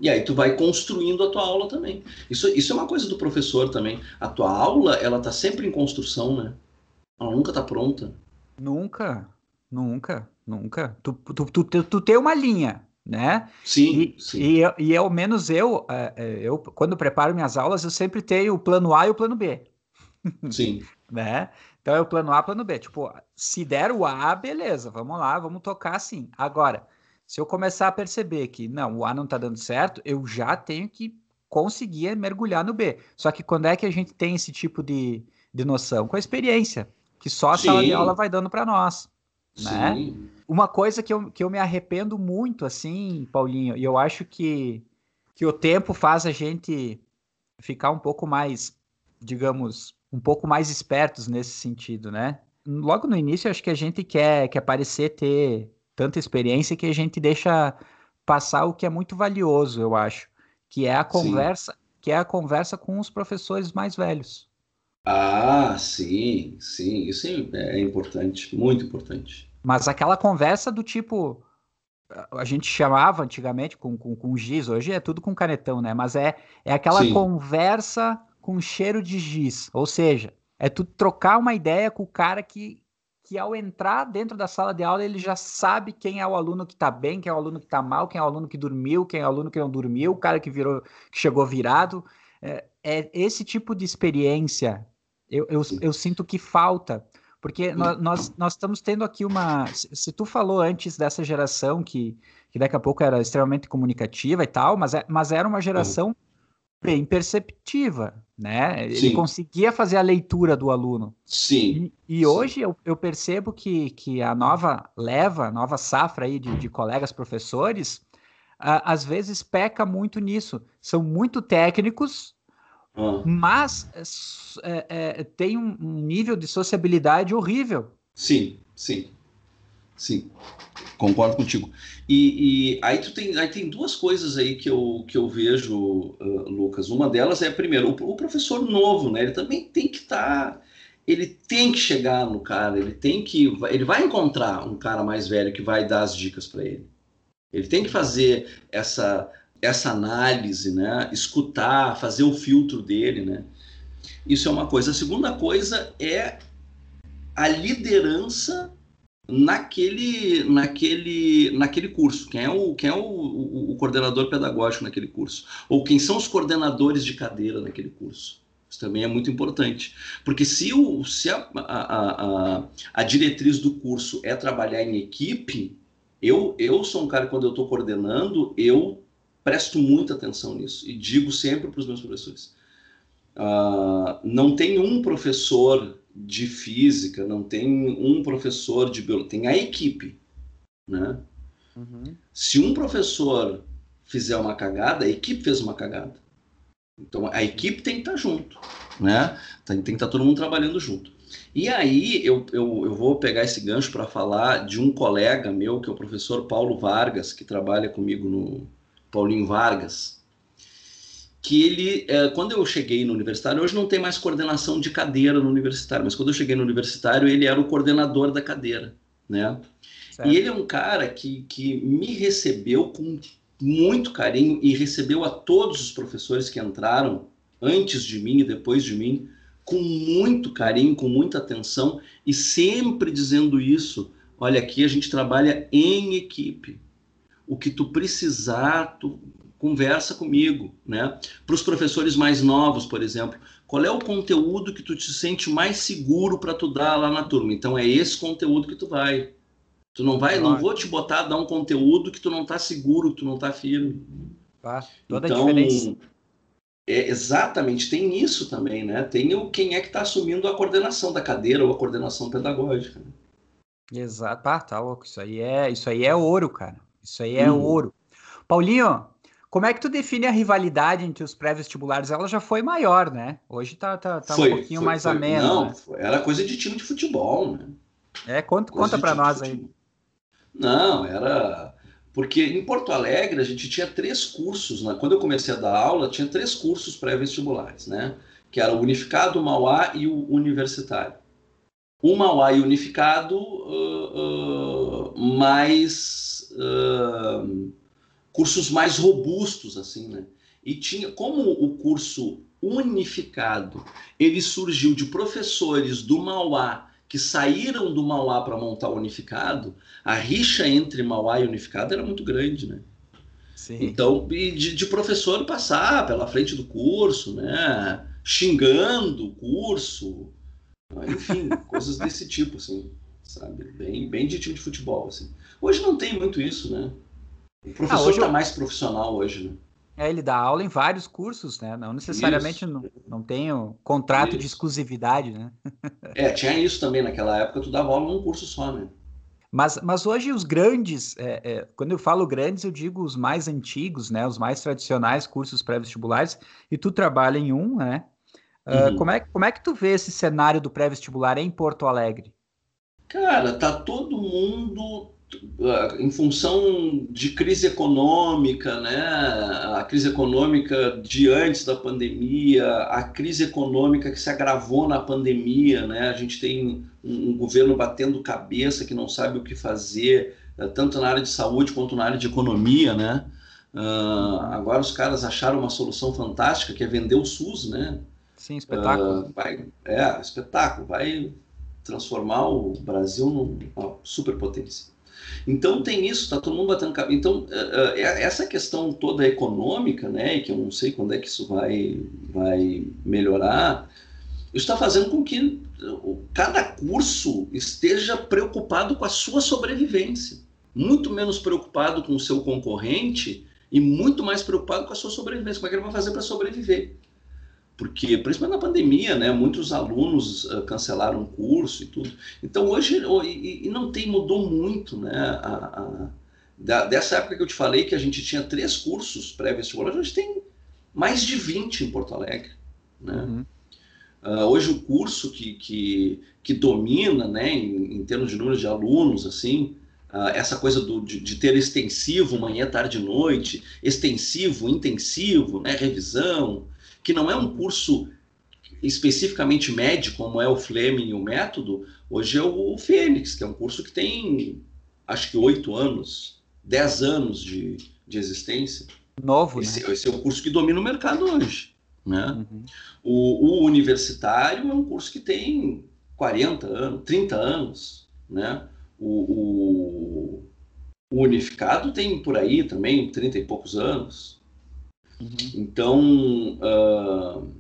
E aí tu vai construindo a tua aula também. Isso, isso é uma coisa do professor também. A tua aula, ela tá sempre em construção, né? Ela nunca tá pronta. Nunca, nunca, nunca. Tu, tu, tu, tu, tu tem uma linha, né? Sim, e, sim. E, e ao menos eu, é, é, eu, quando preparo minhas aulas, eu sempre tenho o plano A e o plano B. Sim. né? Então é o plano A, plano B. Tipo, se der o A, beleza, vamos lá, vamos tocar assim. Agora, se eu começar a perceber que não, o A não tá dando certo, eu já tenho que conseguir mergulhar no B. Só que quando é que a gente tem esse tipo de, de noção? Com a experiência, que só a Sim. sala de aula vai dando para nós. Né? Uma coisa que eu, que eu me arrependo muito, assim, Paulinho, e eu acho que, que o tempo faz a gente ficar um pouco mais, digamos, um pouco mais espertos nesse sentido, né? Logo no início, acho que a gente quer, quer parecer ter tanta experiência que a gente deixa passar o que é muito valioso, eu acho, que é a conversa, sim. que é a conversa com os professores mais velhos. Ah, sim, sim, isso é importante, muito importante. Mas aquela conversa do tipo, a gente chamava antigamente com, com, com giz, hoje é tudo com canetão, né? Mas é, é aquela sim. conversa com cheiro de giz. Ou seja, é tu trocar uma ideia com o cara que, que ao entrar dentro da sala de aula, ele já sabe quem é o aluno que tá bem, quem é o aluno que tá mal, quem é o aluno que dormiu, quem é o aluno que não dormiu, o cara que virou, que chegou virado. É, é esse tipo de experiência eu, eu, eu sinto que falta. Porque nós, nós, nós, estamos tendo aqui uma. Se tu falou antes dessa geração que, que daqui a pouco era extremamente comunicativa e tal, mas, é, mas era uma geração bem perceptiva, né? Ele Sim. conseguia fazer a leitura do aluno. Sim. E, e hoje eu, eu, percebo que, que a nova leva, a nova safra aí de, de colegas professores, às vezes peca muito nisso. São muito técnicos, ah. mas é, é, tem um nível de sociabilidade horrível. Sim, sim. Sim, concordo contigo. E, e, aí tu tem, aí tem duas coisas aí que eu, que eu vejo, uh, Lucas. Uma delas é, primeiro, o, o, professor novo, né? Ele também tem que estar, tá, ele tem que chegar no cara, ele tem que, ele vai encontrar um cara mais velho que vai dar as dicas para ele. Ele tem que fazer essa, essa análise, né? Escutar, fazer o filtro dele, né? Isso é uma coisa. A segunda coisa é a liderança naquele, naquele, naquele curso. Quem é, o, quem é o, o, o, coordenador pedagógico naquele curso? Ou quem são os coordenadores de cadeira naquele curso? Isso também é muito importante. Porque se, o, se a, a, a, a diretriz do curso é trabalhar em equipe, eu, eu sou um cara que quando eu estou coordenando, eu presto muita atenção nisso. E digo sempre para os meus professores. Uh, não tem um professor de física, não tem um professor de biologia, tem a equipe, né? Uhum. Se um professor fizer uma cagada, a equipe fez uma cagada. Então a equipe tem que estar junto, né? Tem, tem que estar todo mundo trabalhando junto. E aí eu, eu, eu vou pegar esse gancho para falar de um colega meu, que é o professor Paulo Vargas, que trabalha comigo no Paulinho Vargas, que ele, é, quando eu cheguei no universitário, hoje não tem mais coordenação de cadeira no universitário, mas quando eu cheguei no universitário, ele era o coordenador da cadeira, né? Certo. E ele é um cara que, que me recebeu com muito carinho e recebeu a todos os professores que entraram antes de mim e depois de mim com muito carinho, com muita atenção e sempre dizendo isso. Olha, aqui a gente trabalha em equipe. O que tu precisar, tu conversa comigo, né? Para os professores mais novos, por exemplo, qual é o conteúdo que tu te sente mais seguro para tu dar lá na turma? Então é esse conteúdo que tu vai. Tu não vai, não vou te botar a dar um conteúdo que tu não tá seguro, que tu não tá firme. Tá. Toda então, a diferença. É, exatamente, tem isso também, né? Tem o quem é que está assumindo a coordenação da cadeira ou a coordenação pedagógica. Né? Exato, ah, tá louco. Isso aí é, isso aí é ouro, cara. Isso aí é hum. ouro. Paulinho, como é que tu define a rivalidade entre os pré-vestibulares? Ela já foi maior, né? Hoje tá, tá, tá foi, um pouquinho foi, mais foi. ameno. Não, né? era coisa de time de futebol, né? É, conta, conta para nós aí. Não, era. Porque em Porto Alegre a gente tinha três cursos. Né? Quando eu comecei a dar aula, tinha três cursos pré-vestibulares, né? Que era o Unificado, o Mauá e o Universitário. O Mauá e o Unificado, uh, uh, mais. Uh, cursos mais robustos, assim, né? E tinha, como o curso unificado, ele surgiu de professores do Mauá que saíram do Mauá para montar o unificado, a rixa entre Mauá e unificado era muito grande, né? Sim. Então, de, de professor passar pela frente do curso, né? Xingando o curso, enfim, coisas desse tipo, assim, sabe? Bem, bem de time de futebol, assim. Hoje não tem muito isso, né? O professor está ah, eu... mais profissional hoje, né? É, ele dá aula em vários cursos, né? Não necessariamente não, não tem o contrato isso. de exclusividade, né? é, tinha isso também naquela época, tu dava aula num curso só, né? Mas, mas hoje os grandes, é, é, quando eu falo grandes, eu digo os mais antigos, né? Os mais tradicionais cursos pré-vestibulares, e tu trabalha em um, né? Uh, como, é, como é que tu vê esse cenário do pré-vestibular em Porto Alegre? Cara, tá todo mundo em função de crise econômica, né? a crise econômica de antes da pandemia, a crise econômica que se agravou na pandemia, né? a gente tem um, um governo batendo cabeça que não sabe o que fazer, eh, tanto na área de saúde quanto na área de economia, né? Uh, agora os caras acharam uma solução fantástica que é vender o SUS, né? Sim, espetáculo. Uh, vai, é, espetáculo. Vai transformar o Brasil numa superpotência. Então tem isso, está todo mundo batendo cabeça. Então, uh, essa questão toda econômica, né, que eu não sei quando é que isso vai, vai melhorar, está fazendo com que cada curso esteja preocupado com a sua sobrevivência, muito menos preocupado com o seu concorrente e muito mais preocupado com a sua sobrevivência. Como é que ele vai fazer para sobreviver? Porque principalmente na pandemia, né, muitos alunos uh, cancelaram o curso e tudo. Então hoje e, e não tem mudou muito, né? A, a, da, dessa época que eu te falei que a gente tinha três cursos pré-vestibular, a gente tem mais de 20 em Porto Alegre, né? Uhum. Uh, hoje o curso que, que, que domina, né, em, em, termos de número de alunos, assim, uh, essa coisa do, de, de, ter extensivo manhã, tarde e noite, extensivo, intensivo, né, revisão, que não é um curso especificamente médio, como é o Fleming e o Método, hoje é o Fênix, que é um curso que tem, acho que oito anos, dez anos de, de existência. Novo, esse, né? esse é o curso que domina o mercado hoje. Né? Uhum. O, o, universitário é um curso que tem 40 anos, 30 anos. Né? O, o, o unificado tem por aí também 30 e poucos anos. Uhum. Então, uh,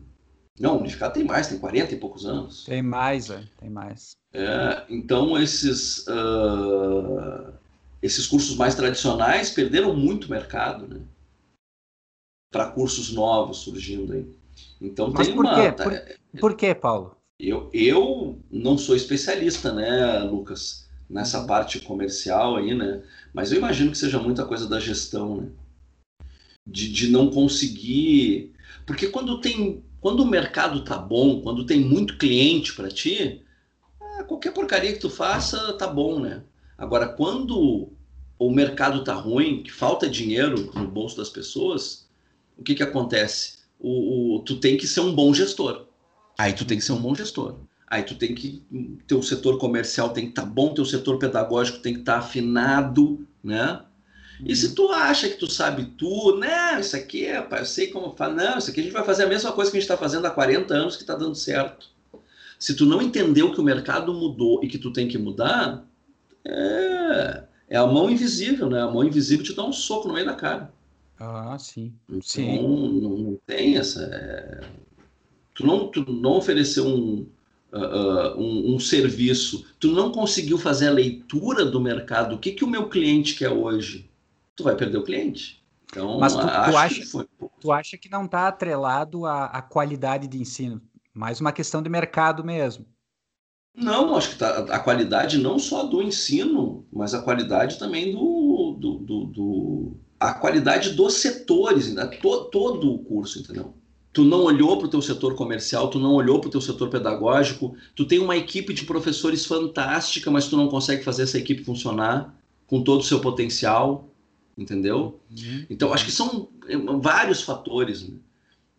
não, unificado tem mais, tem 40 e poucos anos. Tem mais, é, tem mais. É, então, esses, uh, esses cursos mais tradicionais perderam muito mercado, né? Para cursos novos surgindo aí. Então, Mas tem por uma. Quê? Por, é, por quê, Paulo? Eu, eu não sou especialista, né, Lucas, nessa uhum. parte comercial aí, né? Mas eu imagino que seja muita coisa da gestão, né? De, de não conseguir. Porque quando tem. Quando o mercado tá bom, quando tem muito cliente para ti, é, qualquer porcaria que tu faça tá bom, né? Agora, quando o mercado tá ruim, que falta dinheiro no bolso das pessoas, o que que acontece? O, o, tu tem que ser um bom gestor. Aí tu tem que ser um bom gestor. Aí tu tem que teu setor comercial tem que estar tá bom, teu setor pedagógico tem que estar tá afinado, né? E se tu acha que tu sabe tudo, né? Isso aqui, rapaz, eu sei como faz. Não, isso aqui a gente vai fazer a mesma coisa que a gente está fazendo há 40 anos que está dando certo. Se tu não entendeu que o mercado mudou e que tu tem que mudar, é, é a mão invisível, né? A mão invisível te dá um soco no meio da cara. Ah, sim. Então, sim. Não, não tem essa. É... Tu, não, tu não ofereceu um, uh, um, um, serviço, tu não conseguiu fazer a leitura do mercado. O que, que o meu cliente quer hoje? Tu vai perder o cliente. Então, Mas tu, tu acha, que foi Tu acha que não está atrelado à, à, qualidade de ensino? Mais uma questão de mercado mesmo. Não, acho que tá, a qualidade não só do ensino, mas a qualidade também do. do, do, do a qualidade dos setores, né? todo, todo o curso, entendeu? Tu não olhou para o teu setor comercial, tu não olhou para o teu setor pedagógico, tu tem uma equipe de professores fantástica, mas tu não consegue fazer essa equipe funcionar com todo o seu potencial, entendeu? Uhum. Então, acho que são é, vários fatores. Né?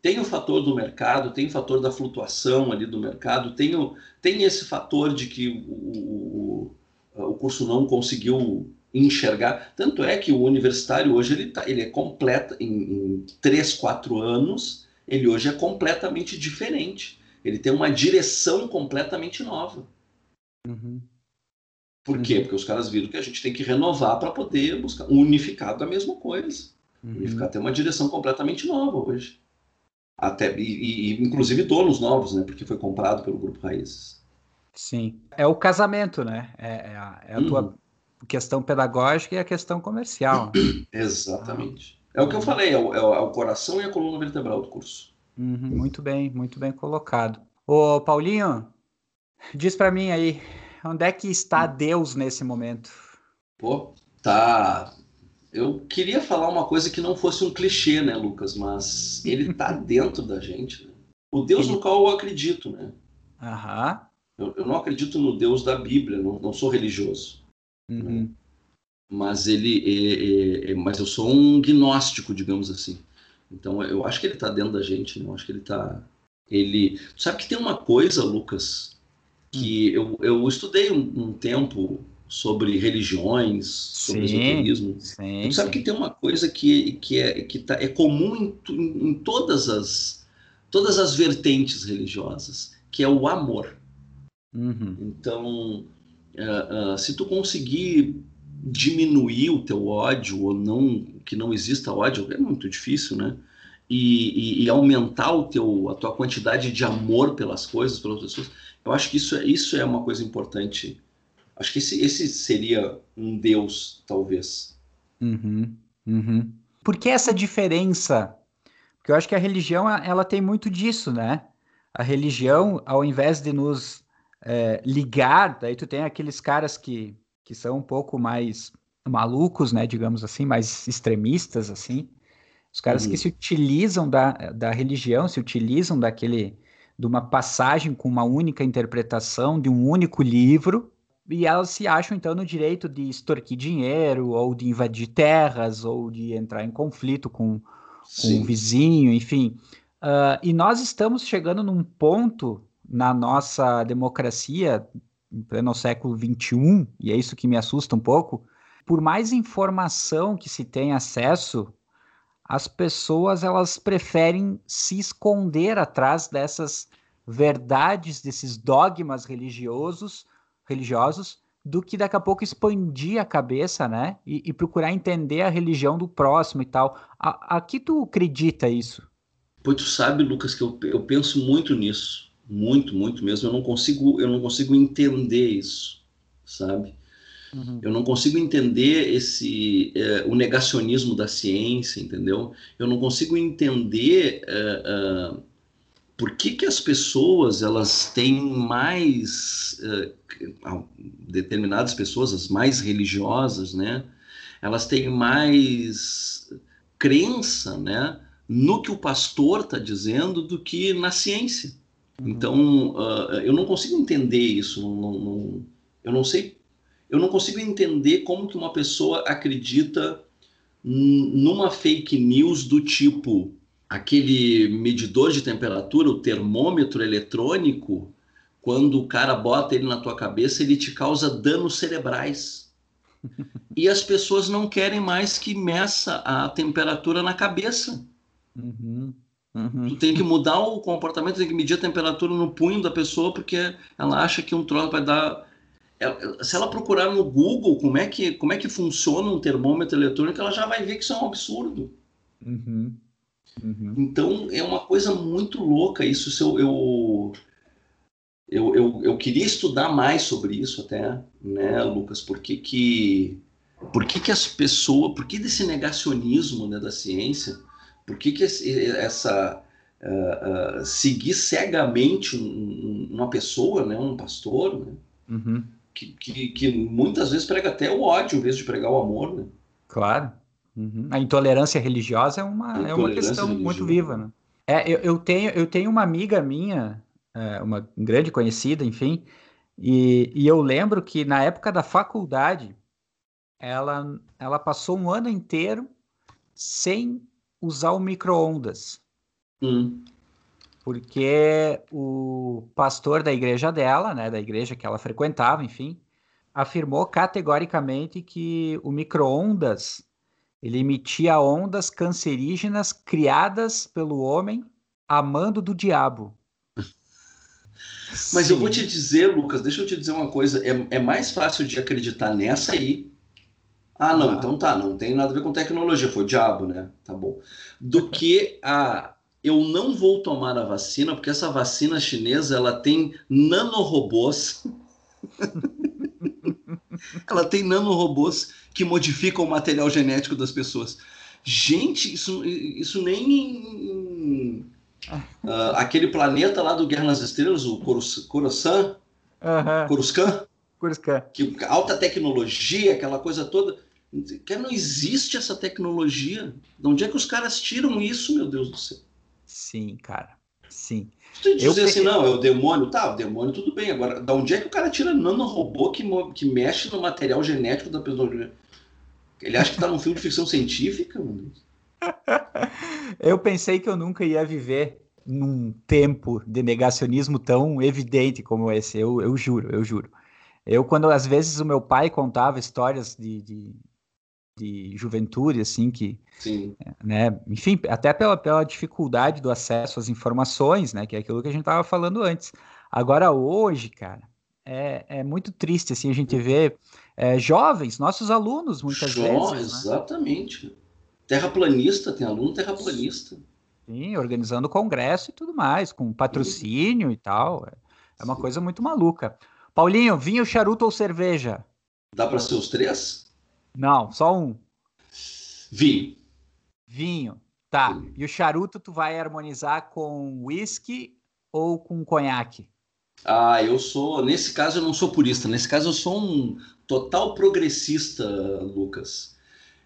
Tem o fator do mercado, tem o fator da flutuação ali do mercado, tem, o, tem esse fator de que o, o, o curso não conseguiu enxergar. Tanto é que o universitário hoje ele, tá, ele é completo, em, em 3, 4 anos, ele hoje é completamente diferente. Ele tem uma direção completamente nova. Uhum. Por quê? Uhum. Porque os caras viram que a gente tem que renovar para poder buscar. Unificado a mesma coisa. Uhum. Unificado tem uma direção completamente nova hoje. Até, e, e, inclusive donos novos, né? Porque foi comprado pelo Grupo Raízes. Sim. É o casamento, né? É, é a, é a tua uhum. questão pedagógica e a questão comercial. Exatamente. Ah. É o que eu falei, é o, é o, coração e a coluna vertebral do curso. Uhum, muito bem, muito bem colocado. Ô, Paulinho, diz para mim aí, onde é que está hum. Deus nesse momento? Pô, tá eu queria falar uma coisa que não fosse um clichê, né, Lucas? Mas ele tá dentro da gente. Né? O Deus no qual eu acredito, né? Aham. Eu, eu, não acredito no Deus da Bíblia, não, não sou religioso. Né? Uhum. Né? Mas ele, é, é, é, mas eu sou um gnóstico, digamos assim. Então eu acho que ele tá dentro da gente, né? Eu acho que ele tá, ele. Sabe que tem uma coisa, Lucas, que hum. eu, eu estudei um, um tempo sobre religiões, sobre sim, esoterismo. Sim, tu sabe sim. que tem uma coisa que, que, é, que tá, é comum em, em, todas, as, todas as vertentes religiosas, que é o amor. Uhum. Então, uh, uh, se tu conseguir diminuir o teu ódio ou não que não exista ódio é muito difícil, né? E, e, e, aumentar o teu, a tua quantidade de amor pelas coisas, pelas pessoas, eu acho que isso é, isso é uma coisa importante Acho que esse, esse seria um Deus, talvez. Uhum, uhum. Por que essa diferença? Porque eu acho que a religião ela tem muito disso, né? A religião, ao invés de nos é, ligar, daí tu tem aqueles caras que, que são um pouco mais malucos, né? Digamos assim, mais extremistas, assim. Os caras uhum. que se utilizam da, da religião, se utilizam daquele de uma passagem com uma única interpretação de um único livro e elas se acham, então, no direito de extorquir dinheiro, ou de invadir terras, ou de entrar em conflito com, com um vizinho, enfim. Uh, e nós estamos chegando num ponto na nossa democracia, em pleno século XXI, e é isso que me assusta um pouco, por mais informação que se tem acesso, as pessoas elas preferem se esconder atrás dessas verdades, desses dogmas religiosos, religiosos do que daqui a pouco expandir a cabeça, né? E, e procurar entender a religião do próximo e tal. A, a que tu acredita isso? Pois tu sabe, Lucas, que eu, eu penso muito nisso. Muito, muito mesmo. Eu não consigo, eu não consigo entender isso, sabe? Uhum. Eu não consigo entender esse é, o negacionismo da ciência, entendeu? Eu não consigo entender é, é, por que, que as pessoas elas têm mais uh, determinadas pessoas as mais religiosas né elas têm mais crença né no que o pastor está dizendo do que na ciência uhum. então uh, eu não consigo entender isso não, não, eu não sei eu não consigo entender como que uma pessoa acredita numa fake news do tipo aquele medidor de temperatura, o termômetro eletrônico, quando o cara bota ele na tua cabeça, ele te causa danos cerebrais. E as pessoas não querem mais que meça a temperatura na cabeça. Uhum, uhum. Tu tem que mudar o comportamento, tem que medir a temperatura no punho da pessoa, porque ela acha que um troço vai dar. Se ela procurar no Google como é que, como é que funciona um termômetro eletrônico, ela já vai ver que isso é um absurdo. Uhum. Uhum. Então é uma coisa muito louca isso. Se eu, eu, eu, eu, eu, queria estudar mais sobre isso até, né, Lucas? Por que, que, por que, que as pessoas, por que desse negacionismo né, da ciência? Por que, que essa uh, uh, seguir cegamente um, uma pessoa, né, um pastor, né, uhum. Que, que, que, muitas vezes prega até o ódio em vez de pregar o amor, né? Claro. Uhum. A intolerância religiosa é uma, é uma questão religiosa. muito viva, né? É, eu, eu, tenho, eu tenho uma amiga minha, é, uma grande conhecida, enfim, e, e eu lembro que na época da faculdade, ela, ela passou um ano inteiro sem usar o micro-ondas. Hum. Porque o pastor da igreja dela, né, da igreja que ela frequentava, enfim, afirmou categoricamente que o micro-ondas ele emitia ondas cancerígenas criadas pelo homem amando do diabo. Mas Sim. eu vou te dizer, Lucas, deixa eu te dizer uma coisa. É, é mais fácil de acreditar nessa aí ah, não, ah. então tá, não tem nada a ver com tecnologia, foi o diabo, né? Tá bom. Do que a eu não vou tomar a vacina porque essa vacina chinesa ela tem nanorobôs. ela tem nanorobôs que modificam o material genético das pessoas. Gente, isso, isso nem uh, aquele planeta lá do Guerra nas Estrelas, o Coruscant, uhum. Coruscant, Coruscant, que alta tecnologia, aquela coisa toda que não existe essa tecnologia. De onde é que os caras tiram isso, meu Deus do céu? Sim, cara. Sim. Se dizer eu... assim, não, é o demônio, tá, o demônio tudo bem. Agora, de onde é que o cara tira nanorobô que, que mexe no material genético da pessoa? Ele acha que tá num filme de ficção científica, mano? eu pensei que eu nunca ia viver num tempo de negacionismo tão evidente como esse. Eu, eu juro, eu juro. Eu, quando às vezes o meu pai contava histórias de, de, de juventude, assim, que, Sim. né, enfim, até pela, pela dificuldade do acesso às informações, né, que é aquilo que a gente estava falando antes. Agora, hoje, cara, é, é muito triste, assim, a gente vê é, jovens, nossos alunos, muitas vezes. Né? Exatamente. Terraplanista, tem aluno terraplanista. Sim, organizando congresso e tudo mais, com patrocínio Sim. e tal. É, é uma Sim. coisa muito maluca. Paulinho, vinho, charuto ou cerveja? Dá para ser os três? Não, só um. Vinho. Vinho. Tá. Vinho. E o charuto tu vai harmonizar com whisky ou com conhaque? Ah, eu sou. Nesse caso eu não sou purista. Nesse caso eu sou um total progressista, Lucas.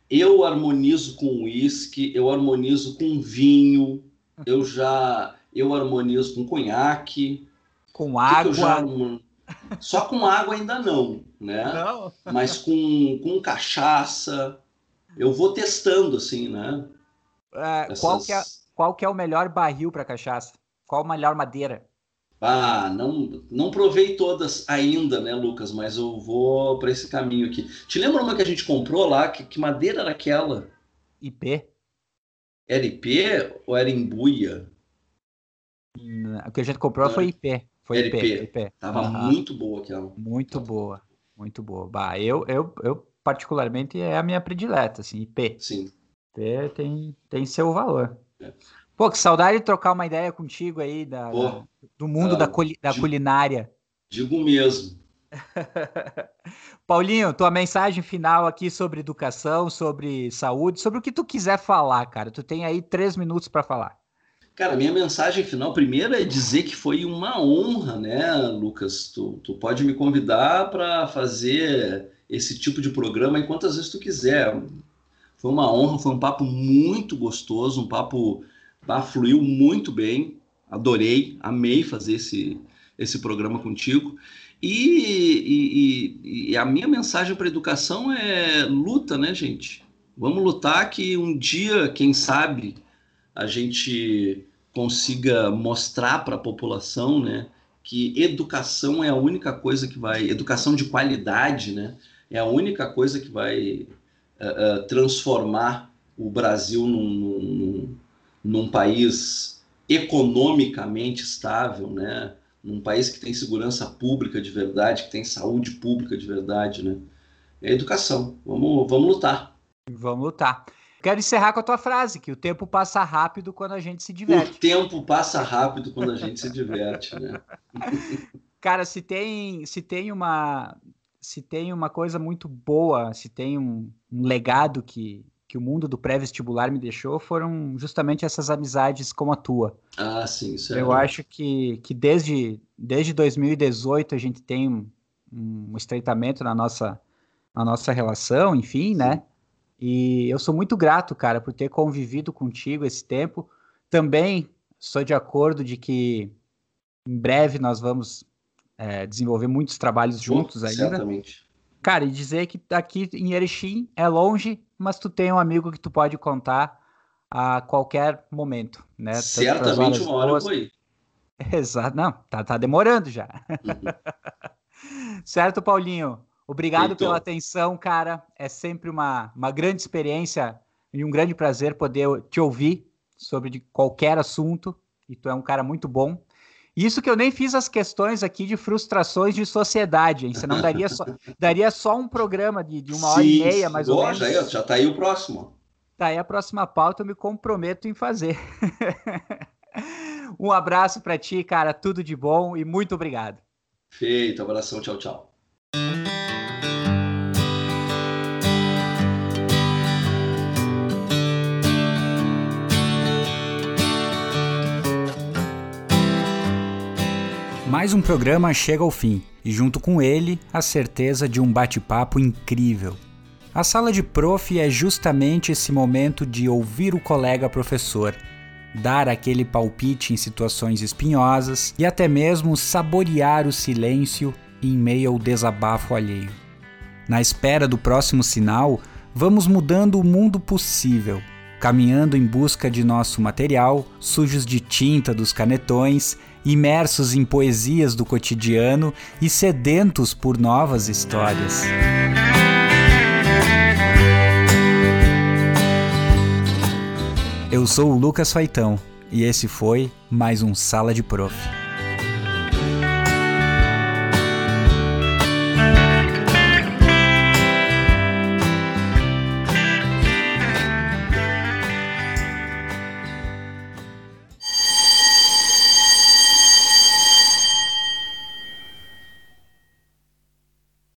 Eu harmonizo com uísque, eu harmonizo com vinho, eu já eu harmonizo com conhaque. Com água. Já, só com água ainda não, né? Não. Mas com, com cachaça, eu vou testando assim, né? É, Essas... qual, que é, qual que é o melhor barril para cachaça? Qual a melhor madeira? Ah, não, não provei todas ainda, né, Lucas? Mas eu vou para esse caminho aqui. Te lembra uma que a gente comprou lá? Que, que madeira era aquela? IP. Era IP ou era embuia? O que a gente comprou foi IP. Foi. IP, IP. Tava uhum. muito boa aquela. Muito boa, muito boa. Bah, eu, eu, eu particularmente é a minha predileta, assim, IP. Sim. IP tem, tem seu valor. É. Pô, que saudade de trocar uma ideia contigo aí da, Pô, da do mundo da, da digo, culinária. Digo mesmo. Paulinho, tua mensagem final aqui sobre educação, sobre saúde, sobre o que tu quiser falar, cara. Tu tem aí três minutos para falar. Cara, minha mensagem final primeiro é dizer que foi uma honra, né, Lucas? Tu, tu pode me convidar para fazer esse tipo de programa quantas vezes tu quiser. Foi uma honra, foi um papo muito gostoso, um papo bah, fluiu muito bem. Adorei, amei fazer esse, esse programa contigo. E, e, e a minha mensagem para a educação é luta, né, gente? Vamos lutar que um dia, quem sabe, a gente consiga mostrar para a população, né, que educação é a única coisa que vai, educação de qualidade, né, é a única coisa que vai uh, uh, transformar o Brasil num, num, num, país economicamente estável, né, num país que tem segurança pública de verdade, que tem saúde pública de verdade, né, é educação. Vamos, vamos lutar. Vamos lutar. Quero encerrar com a tua frase, que o tempo passa rápido quando a gente se diverte. O tempo passa rápido quando a gente se diverte, né? Cara, se tem, se tem uma se tem uma coisa muito boa, se tem um, um legado que, que o mundo do pré-vestibular me deixou foram justamente essas amizades como a tua. Ah, sim, isso é Eu acho que, que desde, desde 2018 a gente tem um, um estreitamento na nossa, na nossa relação, enfim, né? E eu sou muito grato, cara, por ter convivido contigo esse tempo. Também sou de acordo de que em breve nós vamos é, desenvolver muitos trabalhos juntos ainda. Certamente. Cara, e dizer que aqui em Erechim é longe, mas tu tem um amigo que tu pode contar a qualquer momento, né? Certamente uma hora boas... eu vou ir. Exato, não, tá, tá demorando já. Uhum. certo, Paulinho? Obrigado Heitor. pela atenção, cara. É sempre uma, uma grande experiência e um grande prazer poder te ouvir sobre qualquer assunto. E tu é um cara muito bom. Isso que eu nem fiz as questões aqui de frustrações de sociedade, hein? Senão daria só, daria só um programa de, de uma Sim, hora e meia, mais ou menos. Já, já tá aí o próximo. Tá aí a próxima pauta, eu me comprometo em fazer. um abraço para ti, cara. Tudo de bom e muito obrigado. Feito, abração, tchau, tchau. Mais um programa chega ao fim e, junto com ele, a certeza de um bate-papo incrível. A sala de prof é justamente esse momento de ouvir o colega professor, dar aquele palpite em situações espinhosas e até mesmo saborear o silêncio em meio ao desabafo alheio. Na espera do próximo sinal, vamos mudando o mundo possível caminhando em busca de nosso material, sujos de tinta dos canetões, imersos em poesias do cotidiano e sedentos por novas histórias. Eu sou o Lucas Faitão e esse foi mais um Sala de Prof.